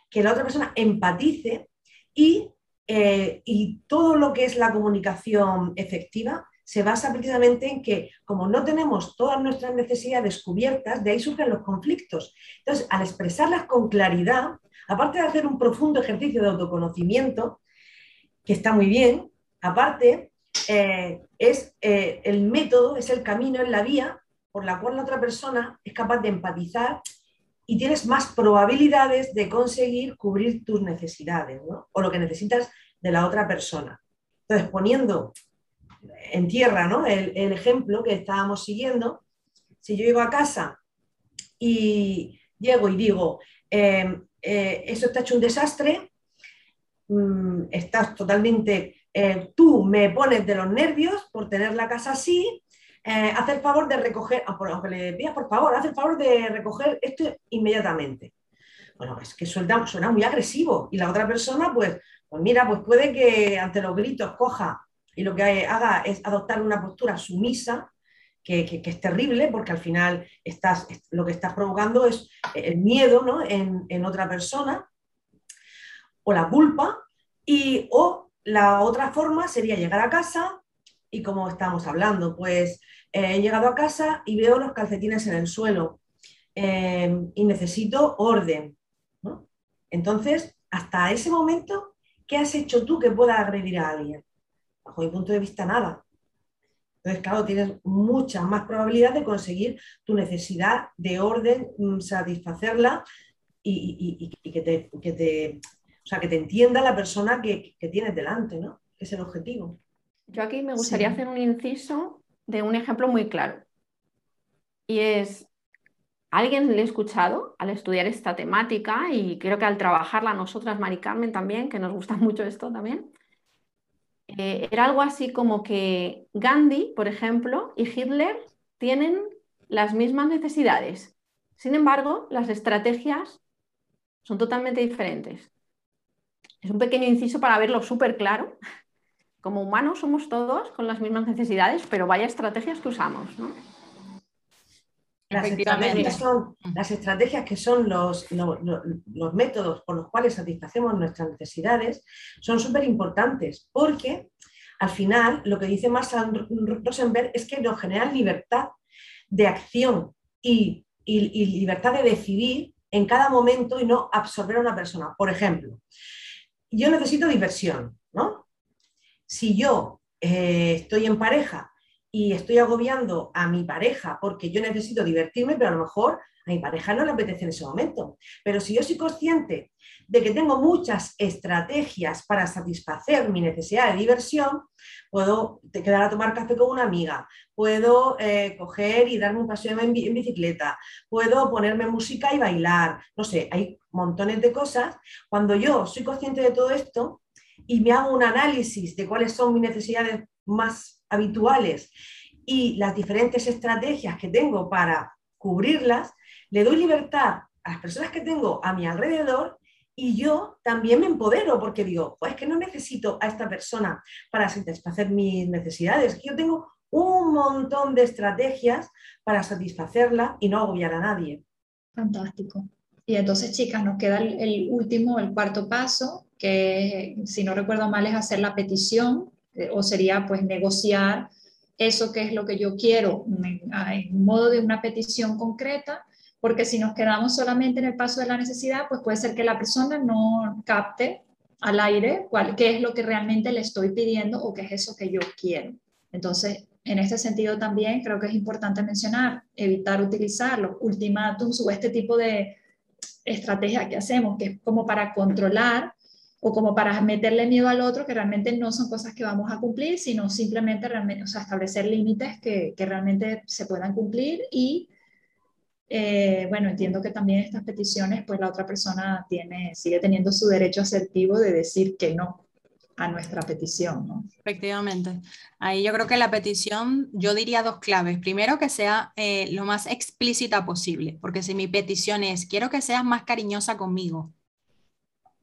que la otra persona empatice y, eh, y todo lo que es la comunicación efectiva se basa precisamente en que como no tenemos todas nuestras necesidades cubiertas, de ahí surgen los conflictos. Entonces, al expresarlas con claridad, aparte de hacer un profundo ejercicio de autoconocimiento, que está muy bien, aparte, eh, es eh, el método, es el camino, es la vía por la cual la otra persona es capaz de empatizar y tienes más probabilidades de conseguir cubrir tus necesidades o lo que necesitas de la otra persona. Entonces, poniendo en tierra ¿no? el, ejemplo que estábamos siguiendo, si yo llego a casa y llego y digo, em, eh, eso está hecho un desastre, mm, estás totalmente eh, tú me pones de los nervios por tener la casa así, eh, haz el favor de recoger, aunque le pidas por favor, haz el favor de recoger esto inmediatamente. Bueno, es que suena, muy agresivo y la otra persona, pues, pues mira, pues puede que ante los gritos coja y lo que haga es adoptar una postura sumisa, que, es terrible porque al final estás, lo que estás provocando es el miedo ¿no? en, en, otra persona o la culpa, y, o la otra forma sería llegar a casa y como estamos hablando, pues he llegado a casa y veo los calcetines en el suelo eh, y necesito orden. Entonces, hasta ese momento, ¿qué has hecho tú que pueda agredir a alguien? Bajo mi punto de vista, nada. Entonces, claro, tienes mucha más probabilidad de conseguir tu necesidad de orden, mm, satisfacerla y, que, te, o sea, que te entienda la persona que, tienes delante, ¿no? Que es el objetivo. Yo aquí me gustaría hacer un inciso de un ejemplo muy claro. Y es, alguien le he escuchado al estudiar esta temática y creo que al trabajarla nosotras, Mari Carmen también, que nos gusta mucho esto también, eh, era algo así como que Gandhi, por ejemplo, y Hitler tienen las mismas necesidades. Sin embargo, las estrategias son totalmente diferentes. Es un pequeño inciso para verlo súper claro. Como humanos somos todos con las mismas necesidades, pero vaya estrategias que usamos. Las estrategias, son, las estrategias que son los, los, métodos por los cuales satisfacemos nuestras necesidades son súper importantes porque al final lo que dice Marshall Rosenberg es que nos generan libertad de acción y, y libertad de decidir en cada momento y no absorber a una persona. Por ejemplo, yo necesito diversión, ¿no? Si yo eh, estoy en pareja y estoy agobiando a mi pareja porque yo necesito divertirme, pero a lo mejor a mi pareja no le apetece en ese momento. Pero si yo soy consciente de que tengo muchas estrategias para satisfacer mi necesidad de diversión, puedo quedar a tomar café con una amiga, puedo eh, coger y darme un paseo en, bicicleta, puedo ponerme música y bailar, no sé, hay montones de cosas. Cuando yo soy consciente de todo esto y me hago un análisis de cuáles son mis necesidades más habituales y las diferentes estrategias que tengo para cubrirlas, le doy libertad a las personas que tengo a mi alrededor y yo también me empodero porque digo, pues es que no necesito a esta persona para satisfacer mis necesidades, yo tengo un montón de estrategias para satisfacerla y no agobiar a nadie. Fantástico. Y entonces, chicas, nos queda el, último, el cuarto paso, que si no recuerdo mal es hacer la petición, eh, o sería pues negociar eso que es lo que yo quiero en modo de una petición concreta porque si nos quedamos solamente en el paso de la necesidad, pues puede ser que la persona no capte al aire cuál, qué es lo que realmente le estoy pidiendo o qué es eso que yo quiero. Entonces, en este sentido también creo que es importante mencionar, evitar utilizar los ultimátums o este tipo de estrategia que hacemos, que es como para controlar o como para meterle miedo al otro, que realmente no son cosas que vamos a cumplir, sino simplemente realmente, o sea, establecer límites que, que realmente se puedan cumplir y eh, bueno, entiendo que también estas peticiones, pues la otra persona tiene, sigue teniendo su derecho asertivo de decir que no a nuestra petición. Efectivamente. Ahí yo creo que la petición, yo diría dos claves. Primero, que sea eh, lo más explícita posible, porque si mi petición es, quiero que seas más cariñosa conmigo,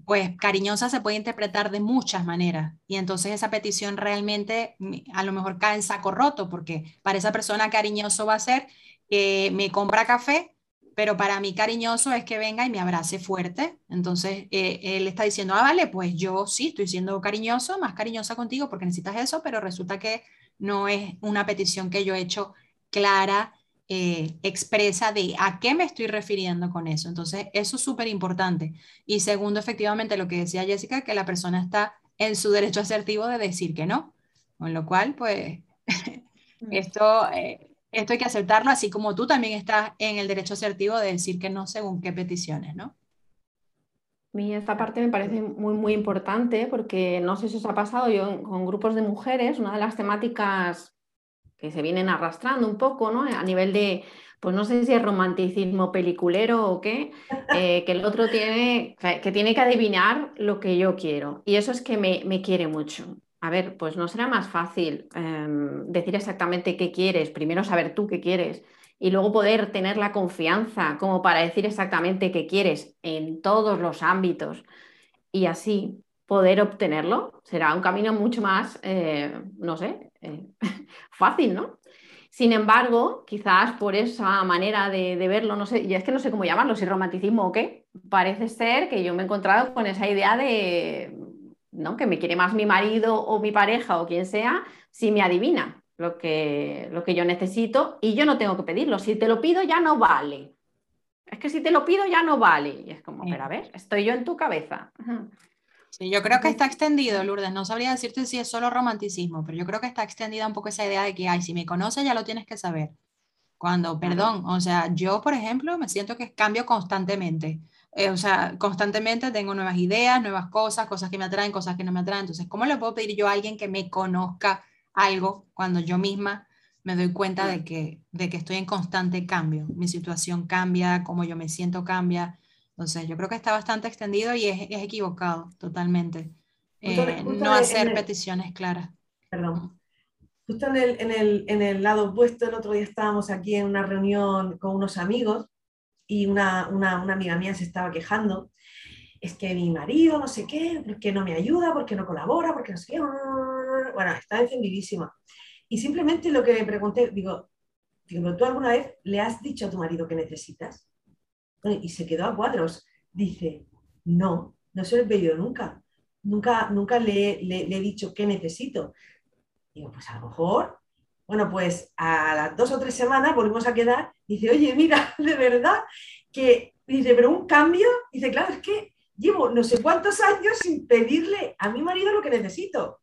pues cariñosa se puede interpretar de muchas maneras y entonces esa petición realmente a lo mejor cae en saco roto porque para esa persona cariñoso va a ser que me compra café, pero para mí cariñoso es que venga y me abrace fuerte. Entonces, eh, él está diciendo, ah, vale, pues yo sí estoy siendo cariñoso, más cariñosa contigo porque necesitas eso, pero resulta que no es una petición que yo he hecho clara, eh, expresa de a qué me estoy refiriendo con eso. Entonces, eso es súper importante. Y segundo, efectivamente, lo que decía Jessica, que la persona está en su derecho asertivo de decir que no. Con lo cual, pues, mm. esto... Eh, esto hay que aceptarlo, así como tú también estás en el derecho asertivo de decir que no según qué peticiones, ¿no? A mí esta parte me parece muy, muy importante porque no sé si os ha pasado, yo con grupos de mujeres, una de las temáticas que se vienen arrastrando un poco, ¿no? A nivel de, pues no sé si es romanticismo peliculero o qué, eh, que el otro tiene que, tiene que adivinar lo que yo quiero. Y eso es que me, me quiere mucho. a ver, pues no será más fácil em, decir exactamente qué quieres, primero saber tú qué quieres y luego poder tener la confianza como para decir exactamente qué quieres en todos los ámbitos y así poder obtenerlo. Será un camino mucho más, eh, no sé, eh, fácil, ¿no? Sin embargo, quizás por esa manera de, verlo, no sé, y es que no sé cómo llamarlo, si romanticismo o qué, parece ser que yo me he encontrado con esa idea de, ¿no? Que me quiere más mi marido o mi pareja o quien sea, si me adivina lo que, lo que yo necesito y yo no tengo que pedirlo. Si te lo pido ya no vale. Es que si te lo pido ya no vale. Y es como, pero a ver, estoy yo en tu cabeza. Sí, yo creo que está extendido, Lourdes. No sabría decirte si es solo romanticismo, pero yo creo que está extendida un poco esa idea de que, ay, si me conoces ya lo tienes que saber. Cuando, perdón, o sea, yo, por ejemplo, me siento que cambio constantemente. Eh, o sea, constantemente tengo nuevas ideas, nuevas cosas, cosas que me atraen, cosas que no me atraen. Entonces, ¿cómo le puedo pedir yo a alguien que me conozca algo cuando yo misma me doy cuenta de que, de que estoy en constante cambio? Mi situación cambia, cómo yo me siento cambia. Entonces, yo creo que está bastante extendido y es, es equivocado totalmente. Eh, no hacer peticiones claras. Perdón. Justo en el, en, el, en el, lado opuesto, el otro día estábamos aquí en una reunión con unos amigos y una, una, una amiga mía se estaba quejando. Es que mi marido no sé qué, porque no me ayuda, porque no colabora, porque no sé qué. Bueno, estaba encendidísima. Y simplemente lo que me pregunté, digo, digo, ¿tú alguna vez le has dicho a tu marido que necesitas? Y se quedó a cuadros. Dice, no, no se lo he pedido nunca. Nunca, nunca le, le, he dicho qué necesito. Digo, pues a lo mejor, bueno, pues a las dos o tres semanas volvimos a quedar. Dice, oye, mira, de verdad que, dice, pero un cambio. Dice, claro, es que llevo no sé cuántos años sin pedirle a mi marido lo que necesito.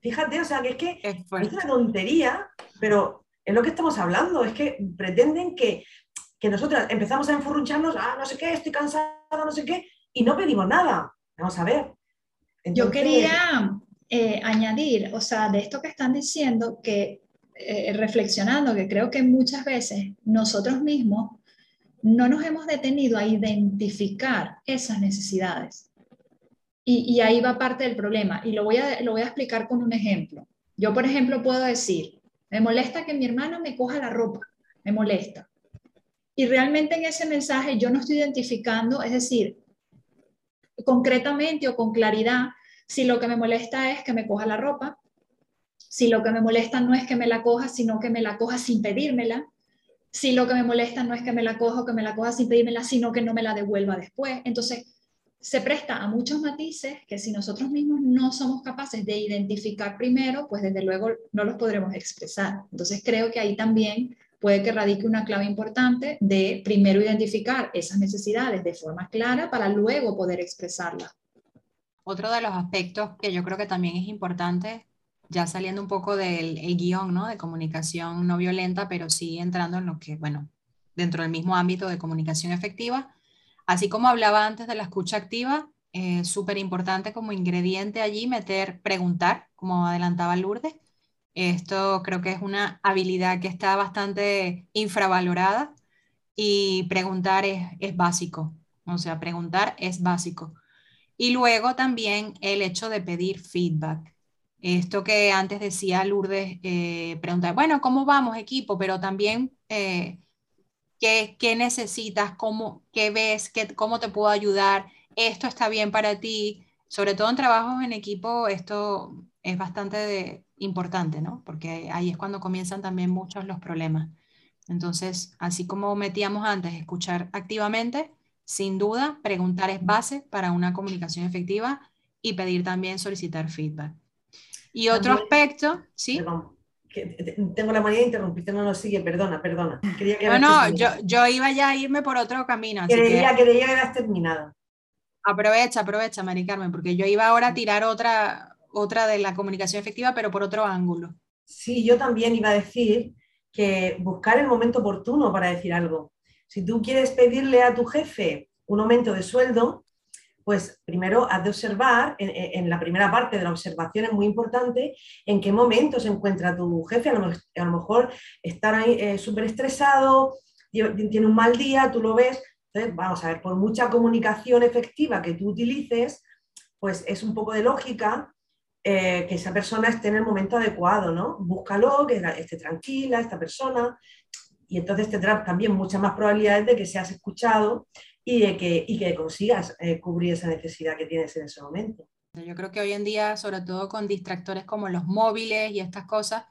Fíjate, o sea, que es que es una tontería, pero es lo que estamos hablando, es que pretenden que que nosotras empezamos a enfurruncharnos, ah, no sé qué, estoy cansada, no sé qué, y no pedimos nada. Vamos a ver. Yo quería eh, añadir, o sea, de esto que están diciendo, que eh, reflexionando, que creo que muchas veces nosotros mismos no nos hemos detenido a identificar esas necesidades. Y, y, ahí va parte del problema. Y lo voy, a, lo voy a explicar con un ejemplo. Yo, por ejemplo, puedo decir, me molesta que mi hermano me coja la ropa, me molesta. Y realmente en ese mensaje yo no estoy identificando, es decir, concretamente o con claridad, si lo que me molesta es que me coja la ropa, si lo que me molesta no es que me la coja, sino que me la coja sin pedírmela, si lo que me molesta no es que me la coja o que me la coja sin pedírmela, sino que no me la devuelva después. Entonces, se presta a muchos matices que si nosotros mismos no somos capaces de identificar primero, pues desde luego no los podremos expresar. Entonces, creo que ahí también puede que radique una clave importante de primero identificar esas necesidades de forma clara para luego poder expresarlas. Otro de los aspectos que yo creo que también es importante, ya saliendo un poco del guion ¿no? de comunicación no violenta, pero sí entrando en lo que, bueno, dentro del mismo ámbito de comunicación efectiva, así como hablaba antes de la escucha activa, es súper importante como ingrediente allí meter preguntar, como adelantaba Lourdes, esto creo que es una habilidad que está bastante infravalorada y preguntar es, básico. O sea, preguntar es básico. Y luego también el hecho de pedir feedback. Esto que antes decía Lourdes, eh, preguntar, bueno, ¿cómo vamos equipo? Pero también, eh, ¿qué, ¿qué, necesitas? ¿Cómo, ¿Qué ves? Qué, ¿Cómo te puedo ayudar? ¿Esto está bien para ti? Sobre todo en trabajos en equipo, esto es bastante de, importante, ¿no? Porque ahí es cuando comienzan también muchos los problemas. Entonces, así como metíamos antes, escuchar activamente, sin duda, preguntar es base para una comunicación efectiva y pedir también solicitar feedback. Y otro aspecto, ¿sí? tengo la manía de interrumpirte, no lo sigue, perdona, perdona. no, no, yo, yo, iba ya a irme por otro camino. Así creía, que... creía que terminado. Aprovecha, aprovecha, Mari Carmen, porque yo iba ahora a tirar otra, otra de la comunicación efectiva, pero por otro ángulo. Sí, yo también iba a decir que buscar el momento oportuno para decir algo. Si tú quieres pedirle a tu jefe un aumento de sueldo, pues primero has de observar, en, la primera parte de la observación es muy importante, en qué momento se encuentra tu jefe. A lo, mejor ahí eh, súper estresado, tiene un mal día, tú lo ves. Entonces, vamos a ver, por mucha comunicación efectiva que tú utilices, pues es un poco de lógica eh, que esa persona esté en el momento adecuado, ¿no? Búscalo, que esté tranquila esta persona, y entonces tendrás también muchas más probabilidades de que seas escuchado y de que, y que consigas eh, cubrir esa necesidad que tienes en ese momento. Yo creo que hoy en día, sobre todo con distractores como los móviles y estas cosas,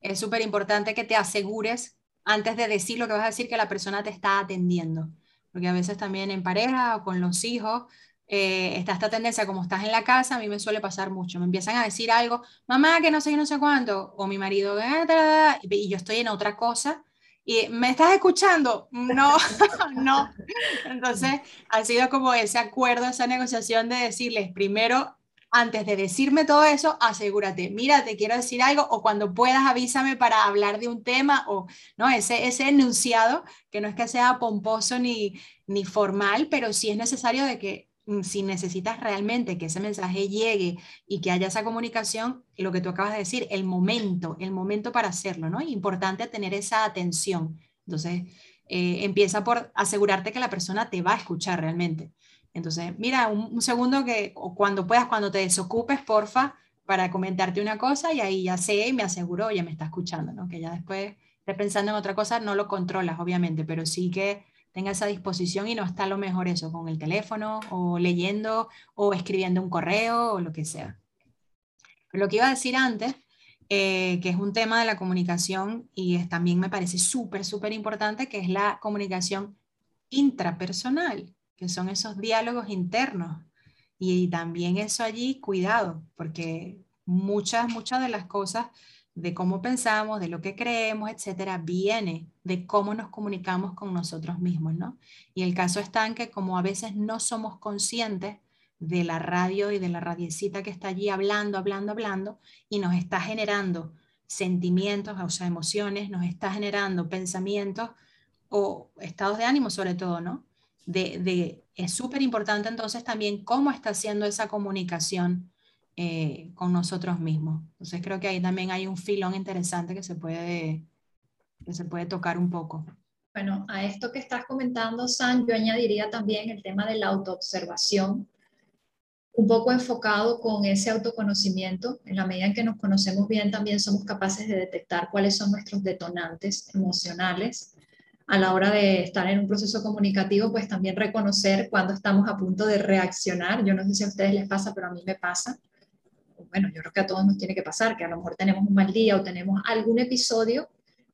es súper importante que te asegures antes de decir lo que vas a decir que la persona te está atendiendo. Porque a veces también en pareja o con los hijos eh, está esta tendencia, como estás en la casa, a mí me suele pasar mucho. Me empiezan a decir algo, mamá, que no sé no sé cuánto, o mi marido, ah, y yo estoy en otra cosa y ¿me estás escuchando? No, no. Entonces, ha sido como ese acuerdo, esa negociación de decirles, primero, antes de decirme todo eso, asegúrate, mira, te quiero decir algo, o cuando puedas avísame para hablar de un tema, o no, ese, ese enunciado, que no es que sea pomposo ni, ni formal, pero sí es necesario de que si necesitas realmente que ese mensaje llegue y que haya esa comunicación, lo que tú acabas de decir, el momento, el momento para hacerlo, ¿no? Importante tener esa atención. Entonces, eh, empieza por asegurarte que la persona te va a escuchar realmente. Entonces, mira, un, segundo que o cuando puedas, cuando te desocupes, porfa, para comentarte una cosa y ahí ya sé y me aseguro, ya me está escuchando, ¿no? Que ya después esté pensando en otra cosa, no lo controlas, obviamente, pero sí que tenga esa disposición y no está lo mejor eso con el teléfono o leyendo o escribiendo un correo o lo que sea. lo que iba a decir antes, eh, que es un tema de la comunicación y es, también me parece súper, súper importante, que es la comunicación intrapersonal, que son esos diálogos internos. Y, también eso allí, cuidado, porque muchas, muchas de las cosas de cómo pensamos, de lo que creemos, etcétera, viene de cómo nos comunicamos con nosotros mismos, ¿no? Y el caso está en que como a veces no somos conscientes de la radio y de la radiecita que está allí hablando, hablando, hablando, y nos está generando sentimientos, o sea, emociones, nos está generando pensamientos o estados de ánimo sobre todo, ¿no? De, de es súper importante entonces también cómo está haciendo esa comunicación eh, con nosotros mismos. Entonces creo que ahí también hay un filón interesante que se puede, que se puede tocar un poco. Bueno, a esto que estás comentando, San, yo añadiría también el tema de la autoobservación, un poco enfocado con ese autoconocimiento. En la medida en que nos conocemos bien, también somos capaces de detectar cuáles son nuestros detonantes emocionales. A la hora de estar en un proceso comunicativo, pues también reconocer cuando estamos a punto de reaccionar. Yo no sé si a ustedes les pasa, pero a mí me pasa bueno, yo creo que a todos nos tiene que pasar, que a lo mejor tenemos un mal día o tenemos algún episodio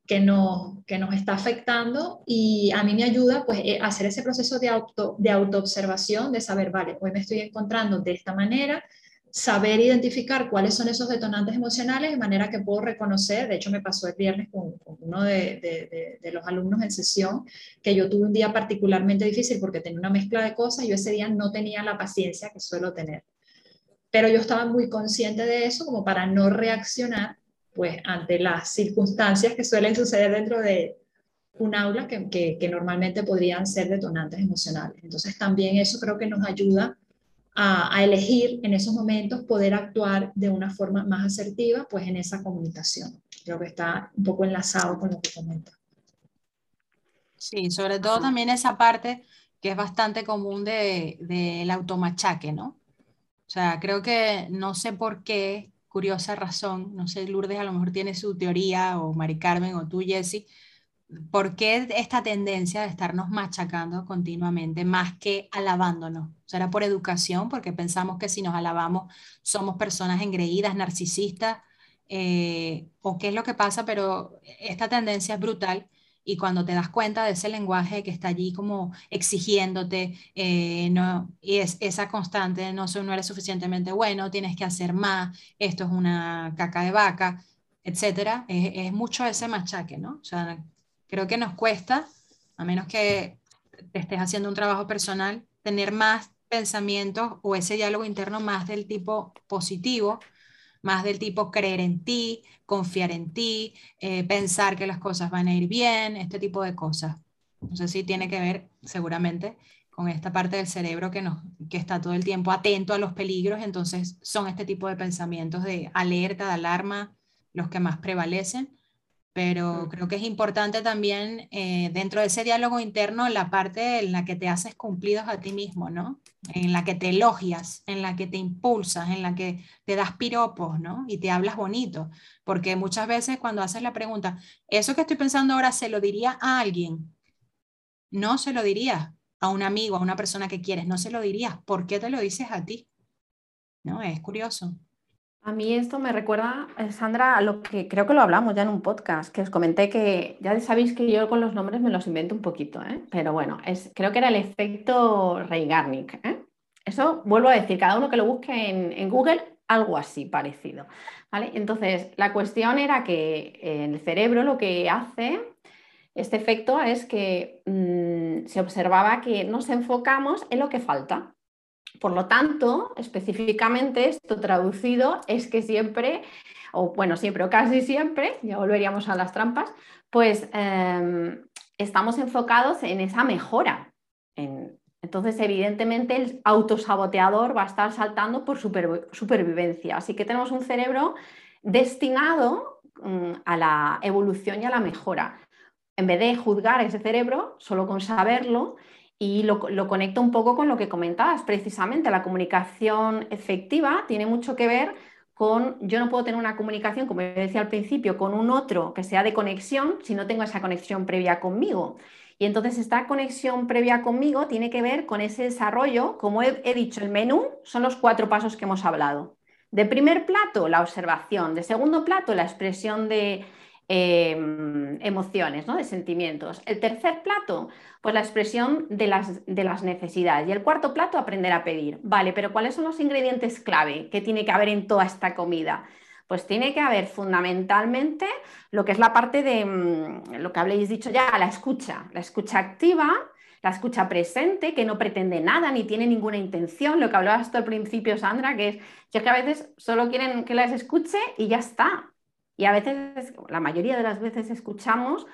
que nos, que nos está afectando y a mí me ayuda pues eh, hacer ese proceso de, auto, de autoobservación, de saber, vale, hoy me estoy encontrando de esta manera, saber identificar cuáles son esos detonantes emocionales de manera que puedo reconocer, de hecho me pasó el viernes con, uno de, de, de, los alumnos en sesión, que yo tuve un día particularmente difícil porque tenía una mezcla de cosas, yo ese día no tenía la paciencia que suelo tener pero yo estaba muy consciente de eso como para no reaccionar pues ante las circunstancias que suelen suceder dentro de un aula que, que, normalmente podrían ser detonantes emocionales. Entonces también eso creo que nos ayuda a, a, elegir en esos momentos poder actuar de una forma más asertiva pues en esa comunicación. Creo que está un poco enlazado con lo que comenta. Sí, sobre todo también esa parte que es bastante común del de, automachaque, ¿no? O sea, creo que no sé por qué, curiosa razón, no sé, Lourdes a lo mejor tiene su teoría, o Mari Carmen, o tú, Jessie, ¿por qué esta tendencia de estarnos machacando continuamente más que alabándonos? ¿Será por educación? Porque pensamos que si nos alabamos somos personas engreídas, narcisistas, eh, o qué es lo que pasa, pero esta tendencia es brutal y cuando te das cuenta de ese lenguaje que está allí como exigiéndote, eh, no, y es esa constante, no, no eres suficientemente bueno, tienes que hacer más, esto es una caca de vaca, etcétera, es, mucho ese machaque, ¿no? O sea, creo que nos cuesta, a menos que te estés haciendo un trabajo personal, tener más pensamientos o ese diálogo interno más del tipo positivo, más del tipo creer en ti, confiar en ti, eh, pensar que las cosas van a ir bien, este tipo de cosas. No sé si tiene que ver seguramente con esta parte del cerebro que, nos, que está todo el tiempo atento a los peligros, entonces son este tipo de pensamientos de alerta, de alarma, los que más prevalecen. Pero creo que es importante también eh, dentro de ese diálogo interno la parte en la que te haces cumplidos a ti mismo, ¿no? En la que te elogias, en la que te impulsas, en la que te das piropos, ¿no? Y te hablas bonito, porque muchas veces cuando haces la pregunta, eso que estoy pensando ahora se lo diría a alguien, no se lo dirías a un amigo, a una persona que quieres, no se lo dirías, ¿por qué te lo dices a ti? ¿No? Es curioso. A mí esto me recuerda, eh, Sandra, a lo que creo que lo hablamos ya en un podcast, que os comenté que ya sabéis que yo con los nombres me los invento un poquito, ¿eh? pero bueno, es, creo que era el efecto Reigarnik. ¿eh? Eso vuelvo a decir, cada uno que lo busque en, Google, algo así parecido. ¿vale? Entonces, la cuestión era que el cerebro lo que hace, este efecto, es que mm, se observaba que nos enfocamos en lo que falta. Por lo tanto, específicamente esto traducido es que siempre, o bueno, siempre o casi siempre, ya volveríamos a las trampas, pues eh, estamos enfocados en esa mejora. En, entonces, evidentemente, el autosaboteador va a estar saltando por super, supervivencia. Así que tenemos un cerebro destinado um, a la evolución y a la mejora. En vez de juzgar ese cerebro, solo con saberlo, y lo, lo, conecto un poco con lo que comentabas, precisamente la comunicación efectiva tiene mucho que ver con, yo no puedo tener una comunicación, como decía al principio, con un otro que sea de conexión si no tengo esa conexión previa conmigo. Y entonces esta conexión previa conmigo tiene que ver con ese desarrollo, como he, he dicho, el menú son los cuatro pasos que hemos hablado. De primer plato, la observación. De segundo plato, la expresión de, eh, emociones, ¿no? de sentimientos. El tercer plato, pues la expresión de las, de las, necesidades. Y el cuarto plato, aprender a pedir. Vale, pero ¿cuáles son los ingredientes clave que tiene que haber en toda esta comida? Pues tiene que haber fundamentalmente lo que es la parte de mmm, lo que habéis dicho ya, la escucha, la escucha activa, la escucha presente, que no pretende nada ni tiene ninguna intención, lo que hablabas tú al principio, Sandra, que es que a veces solo quieren que las escuche y ya está, y a veces, la mayoría de las veces escuchamos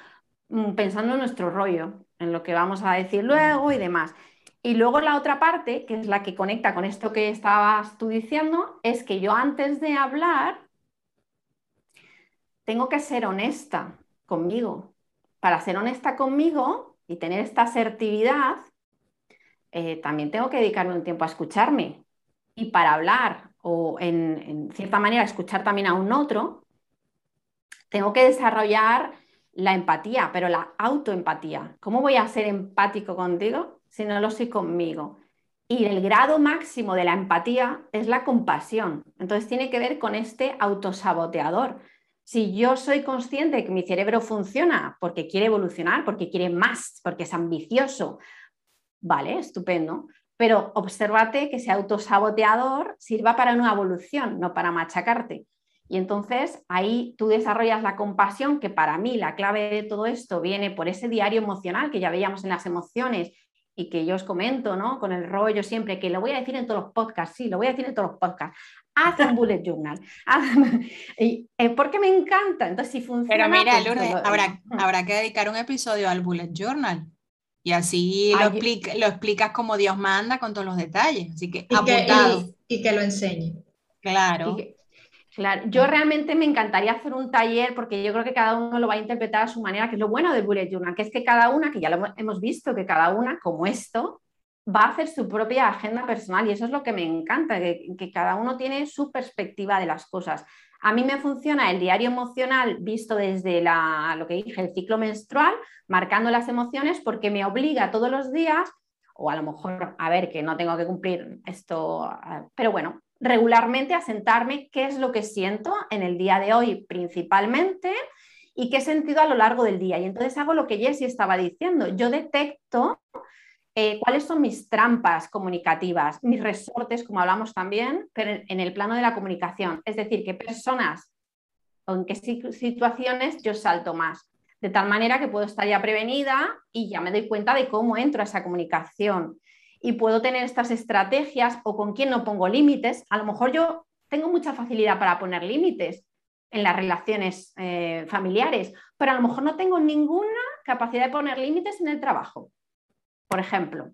mm, pensando en nuestro rollo, en lo que vamos a decir luego y demás. Y luego la otra parte, que es la que conecta con esto que estabas tú diciendo, es que yo antes de hablar tengo que ser honesta conmigo. Para ser honesta conmigo y tener esta asertividad, eh, también tengo que dedicarme un tiempo a escucharme. Y para hablar o en, en cierta manera escuchar también a un otro, tengo que desarrollar la empatía, pero la autoempatía. ¿Cómo voy a ser empático contigo si no lo soy conmigo? Y el grado máximo de la empatía es la compasión. Entonces tiene que ver con este autosaboteador. Si yo soy consciente de que mi cerebro funciona porque quiere evolucionar, porque quiere más, porque es ambicioso, vale, estupendo. Pero obsérvate que ese autosaboteador sirva para una evolución, no para machacarte. Y entonces ahí tú desarrollas la compasión, que para mí la clave de todo esto viene por ese diario emocional que ya veíamos en las emociones y que yo os comento, ¿no? Con el rollo siempre, que lo voy a decir en todos los podcasts, sí, lo voy a decir en todos los podcasts. Haz un bullet journal. y, eh, porque me encanta. Entonces, si funciona. Pero mira, pues, Lourdes, lo- habrá, habrá que dedicar un episodio al bullet journal. Y así lo, Ay, explica- lo explicas como Dios manda con todos los detalles. Así que Y que, apuntado. y- y que lo enseñe. Claro. Y que- Claro, yo realmente me encantaría hacer un taller porque yo creo que cada uno lo va a interpretar a su manera, que es lo bueno del bullet journal, que es que cada una, que ya lo hemos- visto, que cada una, como esto, va a hacer su propia agenda personal y eso es lo que me encanta, que, que cada uno tiene su perspectiva de las cosas. A mí me funciona el diario emocional visto desde la, lo que dije, el ciclo menstrual, marcando las emociones porque me obliga todos los días, o a lo mejor, a ver, que no tengo que cumplir esto, ah, pero bueno, regularmente a sentarme qué es lo que siento en el día de hoy principalmente y qué he sentido a lo largo del día. Y entonces hago lo que Jessie estaba diciendo. Yo detecto eh, cuáles son mis trampas comunicativas, mis resortes, como hablamos también, pero en, el plano de la comunicación. Es decir, qué personas o en qué si- situaciones yo salto más. De tal manera que puedo estar ya prevenida y ya me doy cuenta de cómo entro a esa comunicación y puedo tener estas estrategias o con quién no pongo límites. A lo mejor yo tengo mucha facilidad para poner límites en las relaciones eh, familiares, pero a lo mejor no tengo ninguna capacidad de poner límites en el trabajo, por ejemplo.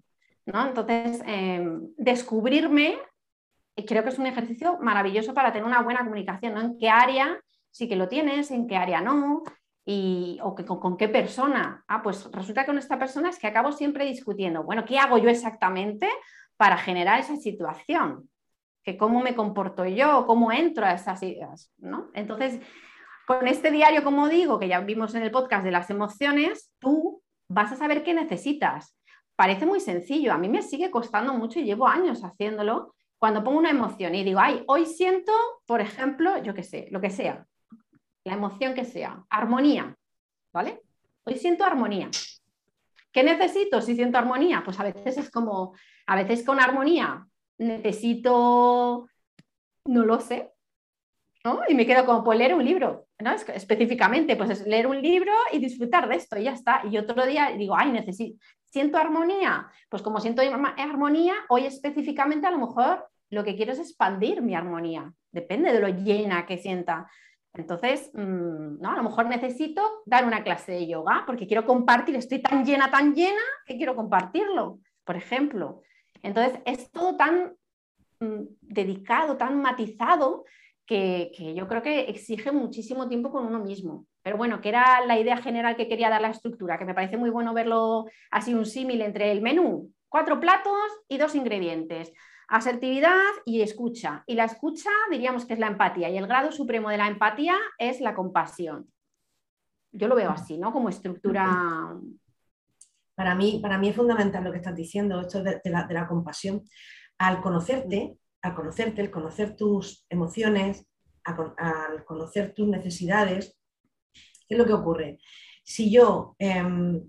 ¿no? Entonces, eh, descubrirme creo que es un ejercicio maravilloso para tener una buena comunicación, ¿no? En qué área sí que lo tienes, en qué área no, y, o que, con, qué persona. Ah, pues resulta que con esta persona es que acabo siempre discutiendo, bueno, ¿qué hago yo exactamente para generar esa situación? Que cómo me comporto yo, cómo entro a esas ideas, ¿no? Entonces, con este diario, como digo, que ya vimos en el podcast de las emociones, tú vas a saber qué necesitas. Parece muy sencillo, a mí me sigue costando mucho y llevo años haciéndolo. Cuando pongo una emoción y digo, ay, hoy siento, por ejemplo, yo qué sé, lo que sea, la emoción que sea, armonía, ¿vale? Hoy siento armonía. ¿Qué necesito si siento armonía? Pues a veces es como, a veces con armonía necesito, no lo sé, ¿no? Y me quedo como, pues leer un libro, ¿no? específicamente, pues es leer un libro y disfrutar de esto y ya está. Y otro día digo, ay, necesito, siento armonía. Pues como siento armonía, hoy específicamente a lo mejor lo que quiero es expandir mi armonía. Depende de lo llena que sienta. Entonces, mm, ¿no? a lo mejor necesito dar una clase de yoga porque quiero compartir, estoy tan llena, tan llena que quiero compartirlo, por ejemplo. Entonces, es todo tan mm, dedicado, tan matizado, que, que, yo creo que exige muchísimo tiempo con uno mismo. Pero bueno, que era la idea general que quería dar la estructura, que me parece muy bueno verlo así un símil entre el menú, cuatro platos y dos ingredientes. Asertividad y escucha. Y la escucha diríamos que es la empatía y el grado supremo de la empatía es la compasión. Yo lo veo así, ¿no? Como estructura. Para mí, para mí es fundamental lo que estás diciendo, esto de, la, compasión. Al conocerte, al conocerte, el conocer tus emociones, al conocer tus necesidades, ¿qué es lo que ocurre? Si yo, em,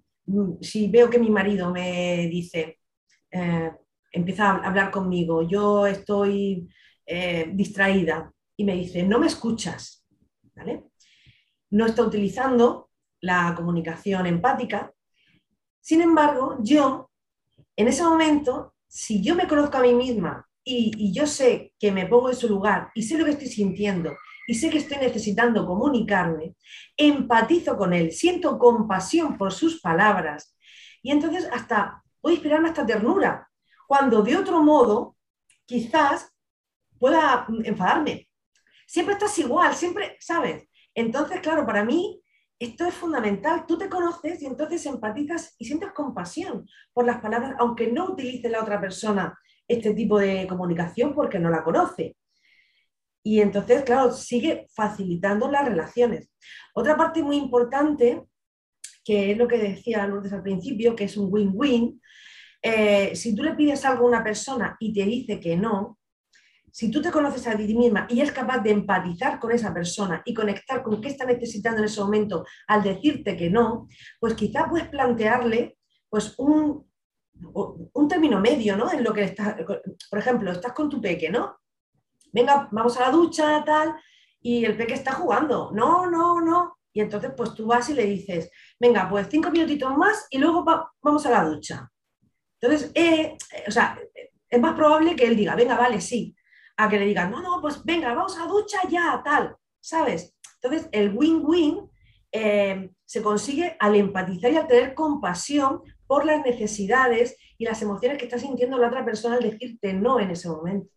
si veo que mi marido me dice, eh, empieza a hablar conmigo, yo estoy eh, distraída y me dice, no me escuchas, ¿vale? No está utilizando la comunicación empática. Sin embargo, yo, en ese momento, si yo me conozco a mí misma y, y yo sé que me pongo en su lugar y sé lo que estoy sintiendo y sé que estoy necesitando comunicarme, empatizo con él, siento compasión por sus palabras y entonces hasta puedo inspirarme hasta ternura cuando de otro modo quizás pueda enfadarme. Siempre estás igual, siempre, ¿sabes? Entonces, claro, para mí esto es fundamental. Tú te conoces y entonces empatizas y sientes compasión por las palabras, aunque no utilice la otra persona este tipo de comunicación porque no la conoce. Y entonces, claro, sigue facilitando las relaciones. Otra parte muy importante, que es lo que decía Lourdes al principio, que es un win-win, eh, si tú le pides algo a una persona y te dice que no, si tú te conoces a ti misma y es capaz de empatizar con esa persona y conectar con qué está necesitando en ese momento al decirte que no, pues quizá puedes plantearle pues un, un término medio, ¿no? En lo que estás, por ejemplo, estás con tu peque, ¿no? Venga, vamos a la ducha, tal, y el peque está jugando. No, no, no. Y entonces, pues tú vas y le dices, venga, pues cinco minutitos más y luego vamos a la ducha. Entonces, eh, o sea, es más probable que él diga, venga, vale, sí, a que le digan, no, no, pues venga, vamos a ducha ya, tal, ¿sabes? Entonces, el win-win eh, se consigue al empatizar y al tener compasión por las necesidades y las emociones que está sintiendo la otra persona al decirte no en ese momento.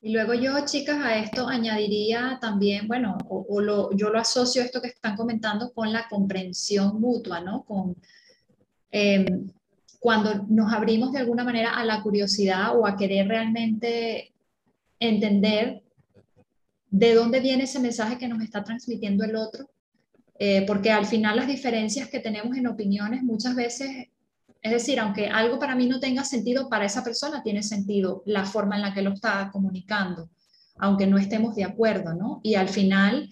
Y luego yo, chicas, a esto añadiría también, bueno, o, yo lo asocio esto que están comentando con la comprensión mutua, ¿no? Con, em, cuando nos abrimos de alguna manera a la curiosidad o a querer realmente entender de dónde viene ese mensaje que nos está transmitiendo el otro, eh, porque al final las diferencias que tenemos en opiniones muchas veces, es decir, aunque algo para mí no tenga sentido, para esa persona tiene sentido la forma en la que lo está comunicando, aunque no estemos de acuerdo, ¿no? Y al final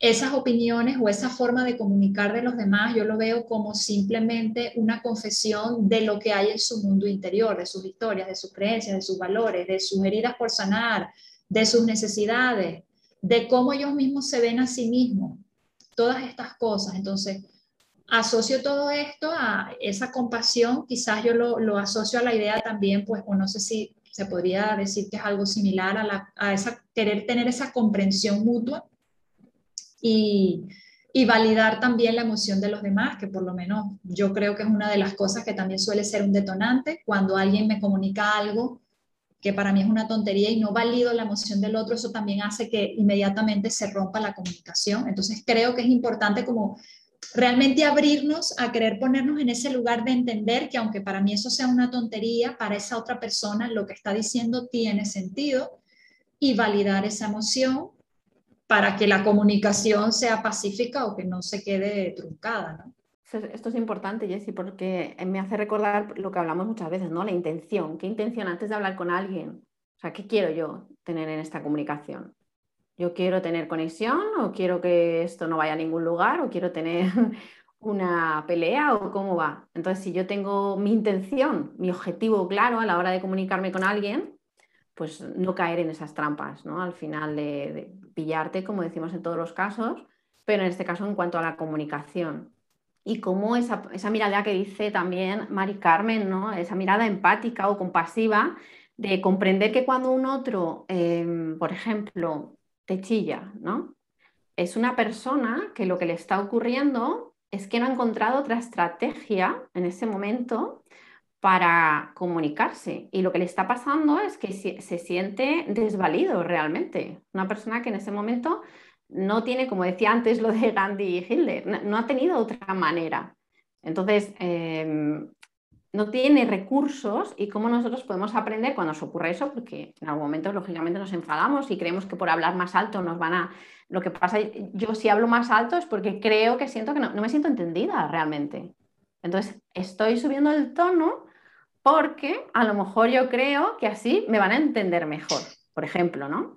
esas opiniones o esa forma de comunicar de los demás, yo lo veo como simplemente una confesión de lo que hay en su mundo interior, de sus historias, de sus creencias, de sus valores, de sus heridas por sanar, de sus necesidades, de cómo ellos mismos se ven a sí mismos, todas estas cosas. Entonces, asocio todo esto a esa compasión, quizás yo lo, asocio a la idea también, pues, o no sé si se podría decir que es algo similar a, la, a esa, querer tener esa comprensión mutua y, validar también la emoción de los demás, que por lo menos yo creo que es una de las cosas que también suele ser un detonante cuando alguien me comunica algo que para mí es una tontería y no valido la emoción del otro, eso también hace que inmediatamente se rompa la comunicación. Entonces creo que es importante como realmente abrirnos a querer ponernos en ese lugar de entender que aunque para mí eso sea una tontería, para esa otra persona lo que está diciendo tiene sentido y validar esa emoción para que la comunicación sea pacífica o que no se quede truncada. ¿no? Esto es importante, Jessy, porque me hace recordar lo que hablamos muchas veces, ¿no? La intención. ¿Qué intención antes de hablar con alguien? O sea, ¿qué quiero yo tener en esta comunicación? ¿Yo quiero tener conexión o quiero que esto no vaya a ningún lugar o quiero tener una pelea o cómo va? Entonces, si yo tengo mi intención, mi objetivo claro a la hora de comunicarme con alguien, pues no caer en esas trampas, ¿no? Al final de, pillarte, como decimos en todos los casos, pero en este caso en cuanto a la comunicación. Y cómo esa, esa mirada que dice también Mari Carmen, ¿no? Esa mirada empática o compasiva de comprender que cuando un otro, em, por ejemplo, te chilla, ¿no? Es una persona que lo que le está ocurriendo es que no ha encontrado otra estrategia en ese momento para comunicarse. Y lo que le está pasando es que se, siente desvalido realmente. Una persona que en ese momento no tiene, como decía antes lo de Gandhi y Hitler, no, ha tenido otra manera. Entonces, em, no tiene recursos y cómo nosotros podemos aprender cuando nos ocurre eso, porque en algún momento lógicamente nos enfadamos y creemos que por hablar más alto nos van a... Lo que pasa, yo si hablo más alto es porque creo que siento que no, no me siento entendida realmente. Entonces, estoy subiendo el tono porque a lo mejor yo creo que así me van a entender mejor, por ejemplo, ¿no?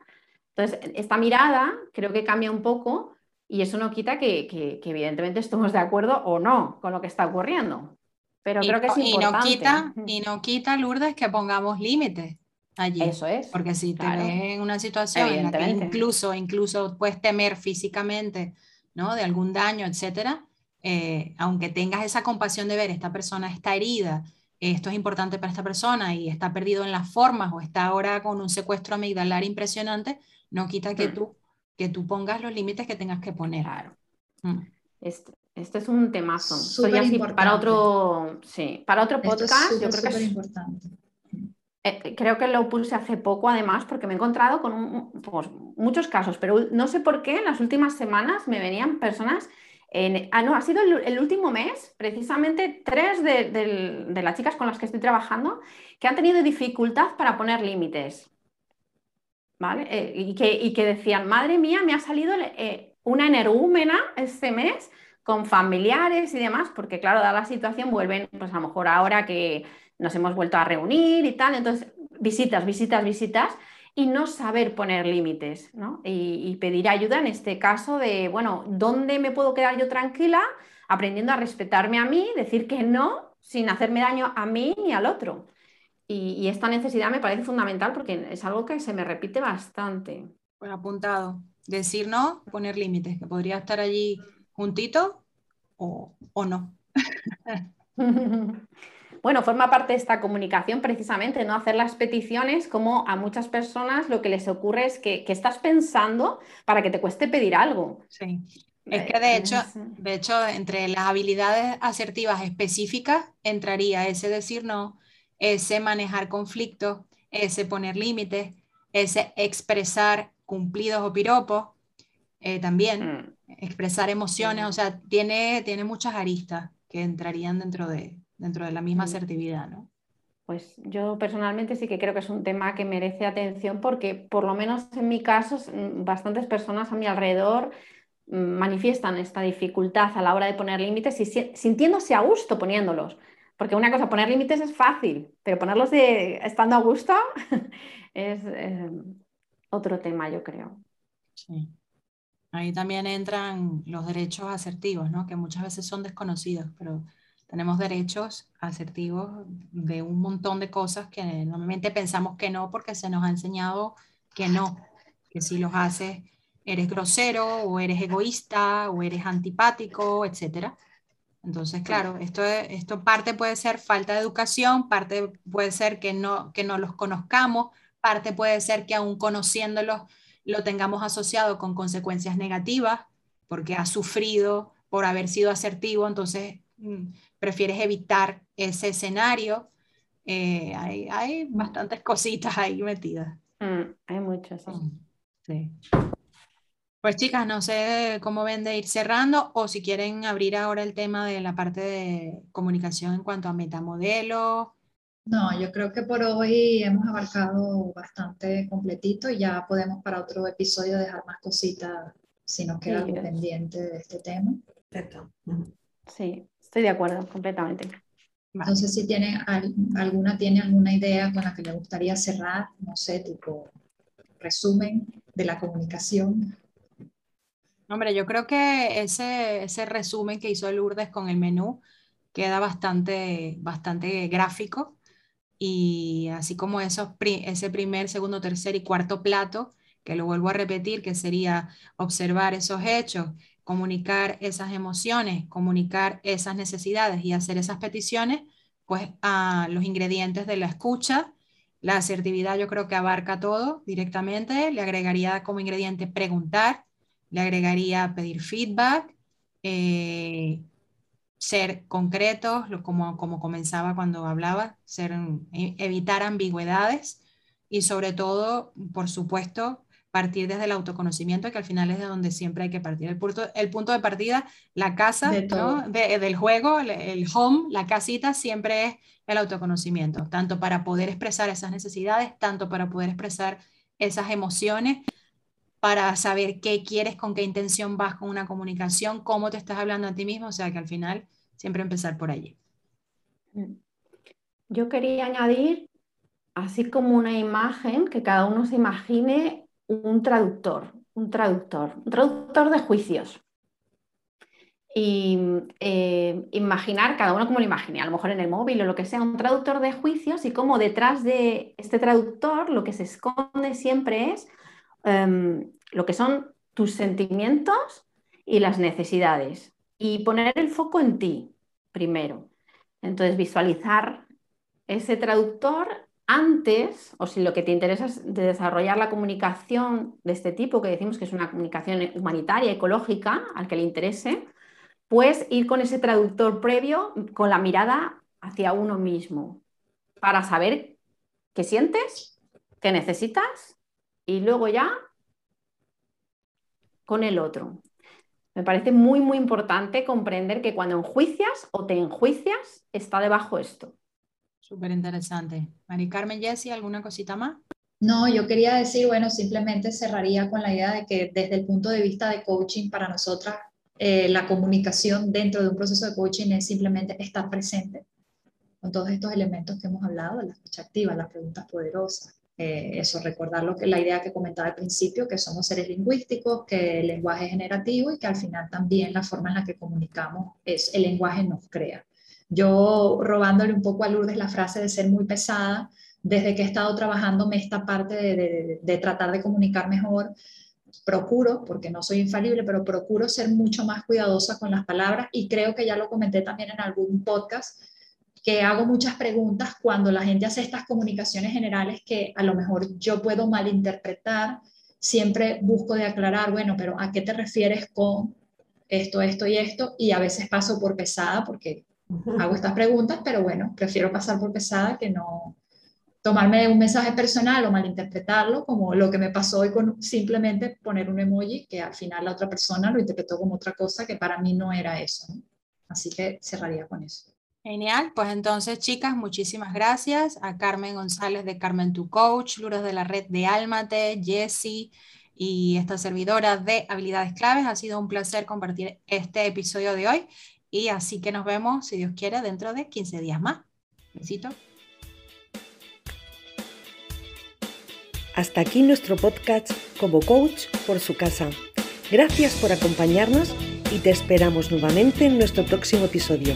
Entonces, esta mirada creo que cambia un poco y eso no quita que, que evidentemente estemos de acuerdo o no con lo que está ocurriendo. Pero creo que es importante. Y no quita, y no quita Lourdes, que pongamos límites allí. Eso es. Porque si te ves en una situación en la que incluso, incluso puedes temer físicamente, ¿no? De algún daño, etcétera, eh, aunque tengas esa compasión de ver, esta persona está herida, esto es importante para esta persona y está perdido en las formas o está ahora con un secuestro amigdalar impresionante, no quita que, mm. tú, que tú pongas los límites que tengas que poner. Claro. Mm. Esto, este es un temazo. para otro, sí, para otro podcast, yo creo que es importante. Eh, creo que lo puse hace poco, además, porque me he encontrado con pues, muchos casos, pero no sé por qué en las últimas semanas me venían personas. Ah, no, ha sido el, último mes, precisamente tres de, las chicas con las que estoy trabajando que han tenido dificultad para poner límites. ¿Vale? Eh, y, que, y, que, decían, madre mía, me ha salido eh, una energúmena este mes con familiares y demás, porque claro, dada la situación, vuelven, pues a lo mejor ahora que nos hemos vuelto a reunir y tal, entonces visitas, visitas, visitas y no saber poner límites, ¿no? Y, pedir ayuda en este caso de, bueno, ¿dónde me puedo quedar yo tranquila? Aprendiendo a respetarme a mí, decir que no sin hacerme daño a mí ni al otro. Y, y esta necesidad me parece fundamental porque es algo que se me repite bastante. Pues apuntado. Decir no, poner límites, que podría estar allí juntito o, o no. Bueno, forma parte de esta comunicación precisamente, ¿no? Hacer las peticiones como a muchas personas lo que les ocurre es que, que estás pensando para que te cueste pedir algo. Sí. Es que de hecho, de hecho, entre las habilidades asertivas específicas entraría ese decir no, ese manejar conflictos, ese poner límites, ese expresar cumplidos o piropos eh, también. Mm expresar emociones, o sea, tiene, tiene muchas aristas que entrarían dentro de, dentro de la misma asertividad, ¿no? Pues yo personalmente sí que creo que es un tema que merece atención porque por lo menos en mi caso mm, bastantes personas a mi alrededor mm, manifiestan esta dificultad a la hora de poner límites y sintiéndose a gusto poniéndolos. Porque una cosa, poner límites es fácil, pero ponerlos de, estando a gusto es eh, otro tema, yo creo. Sí. Ahí también entran los derechos asertivos, ¿no? que muchas veces son desconocidos, pero tenemos derechos asertivos de un montón de cosas que normalmente pensamos que no porque se nos ha enseñado que no, que si los haces eres grosero o eres egoísta o eres antipático, etc. Entonces, claro, esto, esto parte puede ser falta de educación, parte puede ser que no, que no los conozcamos, parte puede ser que aún conociéndolos lo tengamos asociado con consecuencias negativas, porque has sufrido por haber sido asertivo, entonces mm, prefieres evitar ese escenario. eh, hay, hay, bastantes cositas ahí metidas. Mm, hay muchas. Sí. Pues chicas, no sé cómo ven de ir cerrando o si quieren abrir ahora el tema de la parte de comunicación en cuanto a metamodelo. No, yo creo que por hoy hemos abarcado bastante completito y ya podemos para otro episodio dejar más cositas si nos queda pendiente de este tema. Perfecto. Sí, estoy de acuerdo completamente. Entonces, si tiene alguna tiene alguna idea con la que le gustaría cerrar, no sé, tipo resumen de la comunicación. Hombre, yo creo que ese, ese resumen que hizo Lourdes con el menú queda bastante, bastante gráfico y así como esos, ese primer, segundo, tercer y cuarto plato, que lo vuelvo a repetir, que sería observar esos hechos, comunicar esas emociones, comunicar esas necesidades y hacer esas peticiones, pues a los ingredientes de la escucha. La asertividad yo creo que abarca todo directamente. Le agregaría como ingrediente preguntar, le agregaría pedir feedback, eh, ser concretos, como, como comenzaba cuando hablaba, ser, e, evitar ambigüedades y sobre todo, por supuesto, partir desde el autoconocimiento, que al final es de donde siempre hay que partir. El punto, el punto de partida, la casa del juego, el home, la casita, siempre es el autoconocimiento, tanto para poder expresar esas necesidades, tanto para poder expresar esas emociones, para saber qué quieres, con qué intención vas con una comunicación, cómo te estás hablando a ti mismo, o sea que al final siempre empezar por allí. Yo quería añadir, así como una imagen, que cada uno se imagine un traductor, un traductor, un traductor de juicios. Y eh, imaginar, cada uno como lo imagine, a lo mejor en el móvil o lo que sea, un traductor de juicios y como detrás de este traductor lo que se esconde siempre es em, lo que son tus sentimientos y las necesidades. Y poner el foco en ti primero. Entonces, visualizar ese traductor antes, o si lo que te interesa es desarrollar la comunicación de este tipo, que decimos que es una comunicación humanitaria, ecológica, al que le interese, pues ir con ese traductor previo, con la mirada hacia uno mismo, para saber qué sientes, qué necesitas, y luego ya con el otro. Me parece muy, muy importante comprender que cuando enjuicias o te enjuicias, está debajo esto. Súper interesante. Mari Carmen, Jessie, ¿alguna cosita más? No, yo quería decir, bueno, simplemente cerraría con la idea de que desde el punto de vista de coaching para nosotras, eh, la comunicación dentro de un proceso de coaching es simplemente estar presente con todos estos elementos que hemos hablado, la escucha activa, las preguntas poderosas, eh, eso, recordar lo que, la idea que comentaba al principio, que somos seres lingüísticos, que el lenguaje es generativo y que al final también la forma en la que comunicamos es el lenguaje nos crea. Yo robándole un poco a Lourdes la frase de ser muy pesada, desde que he estado trabajándome esta parte de, tratar de comunicar mejor, procuro, porque no soy infalible, pero procuro ser mucho más cuidadosa con las palabras y creo que ya lo comenté también en algún podcast, que hago muchas preguntas cuando la gente hace estas comunicaciones generales que a lo mejor yo puedo malinterpretar, siempre busco de aclarar, bueno, pero ¿a qué te refieres con esto, esto y esto? Y a veces paso por pesada porque hago estas preguntas, pero bueno, prefiero pasar por pesada que no tomarme un mensaje personal o malinterpretarlo, como lo que me pasó hoy con simplemente poner un emoji que al final la otra persona lo interpretó como otra cosa que para mí no era eso. Así que cerraría con eso. Genial, pues entonces chicas, muchísimas gracias a Carmen González de Carmen Tu Coach, Lourdes de la red de Almate, Jessie y esta servidora de habilidades claves. Ha sido un placer compartir este episodio de hoy y así que nos vemos, si Dios quiere, dentro de 15 días más. Besito. Hasta aquí nuestro podcast como coach por su casa. Gracias por acompañarnos y te esperamos nuevamente en nuestro próximo episodio.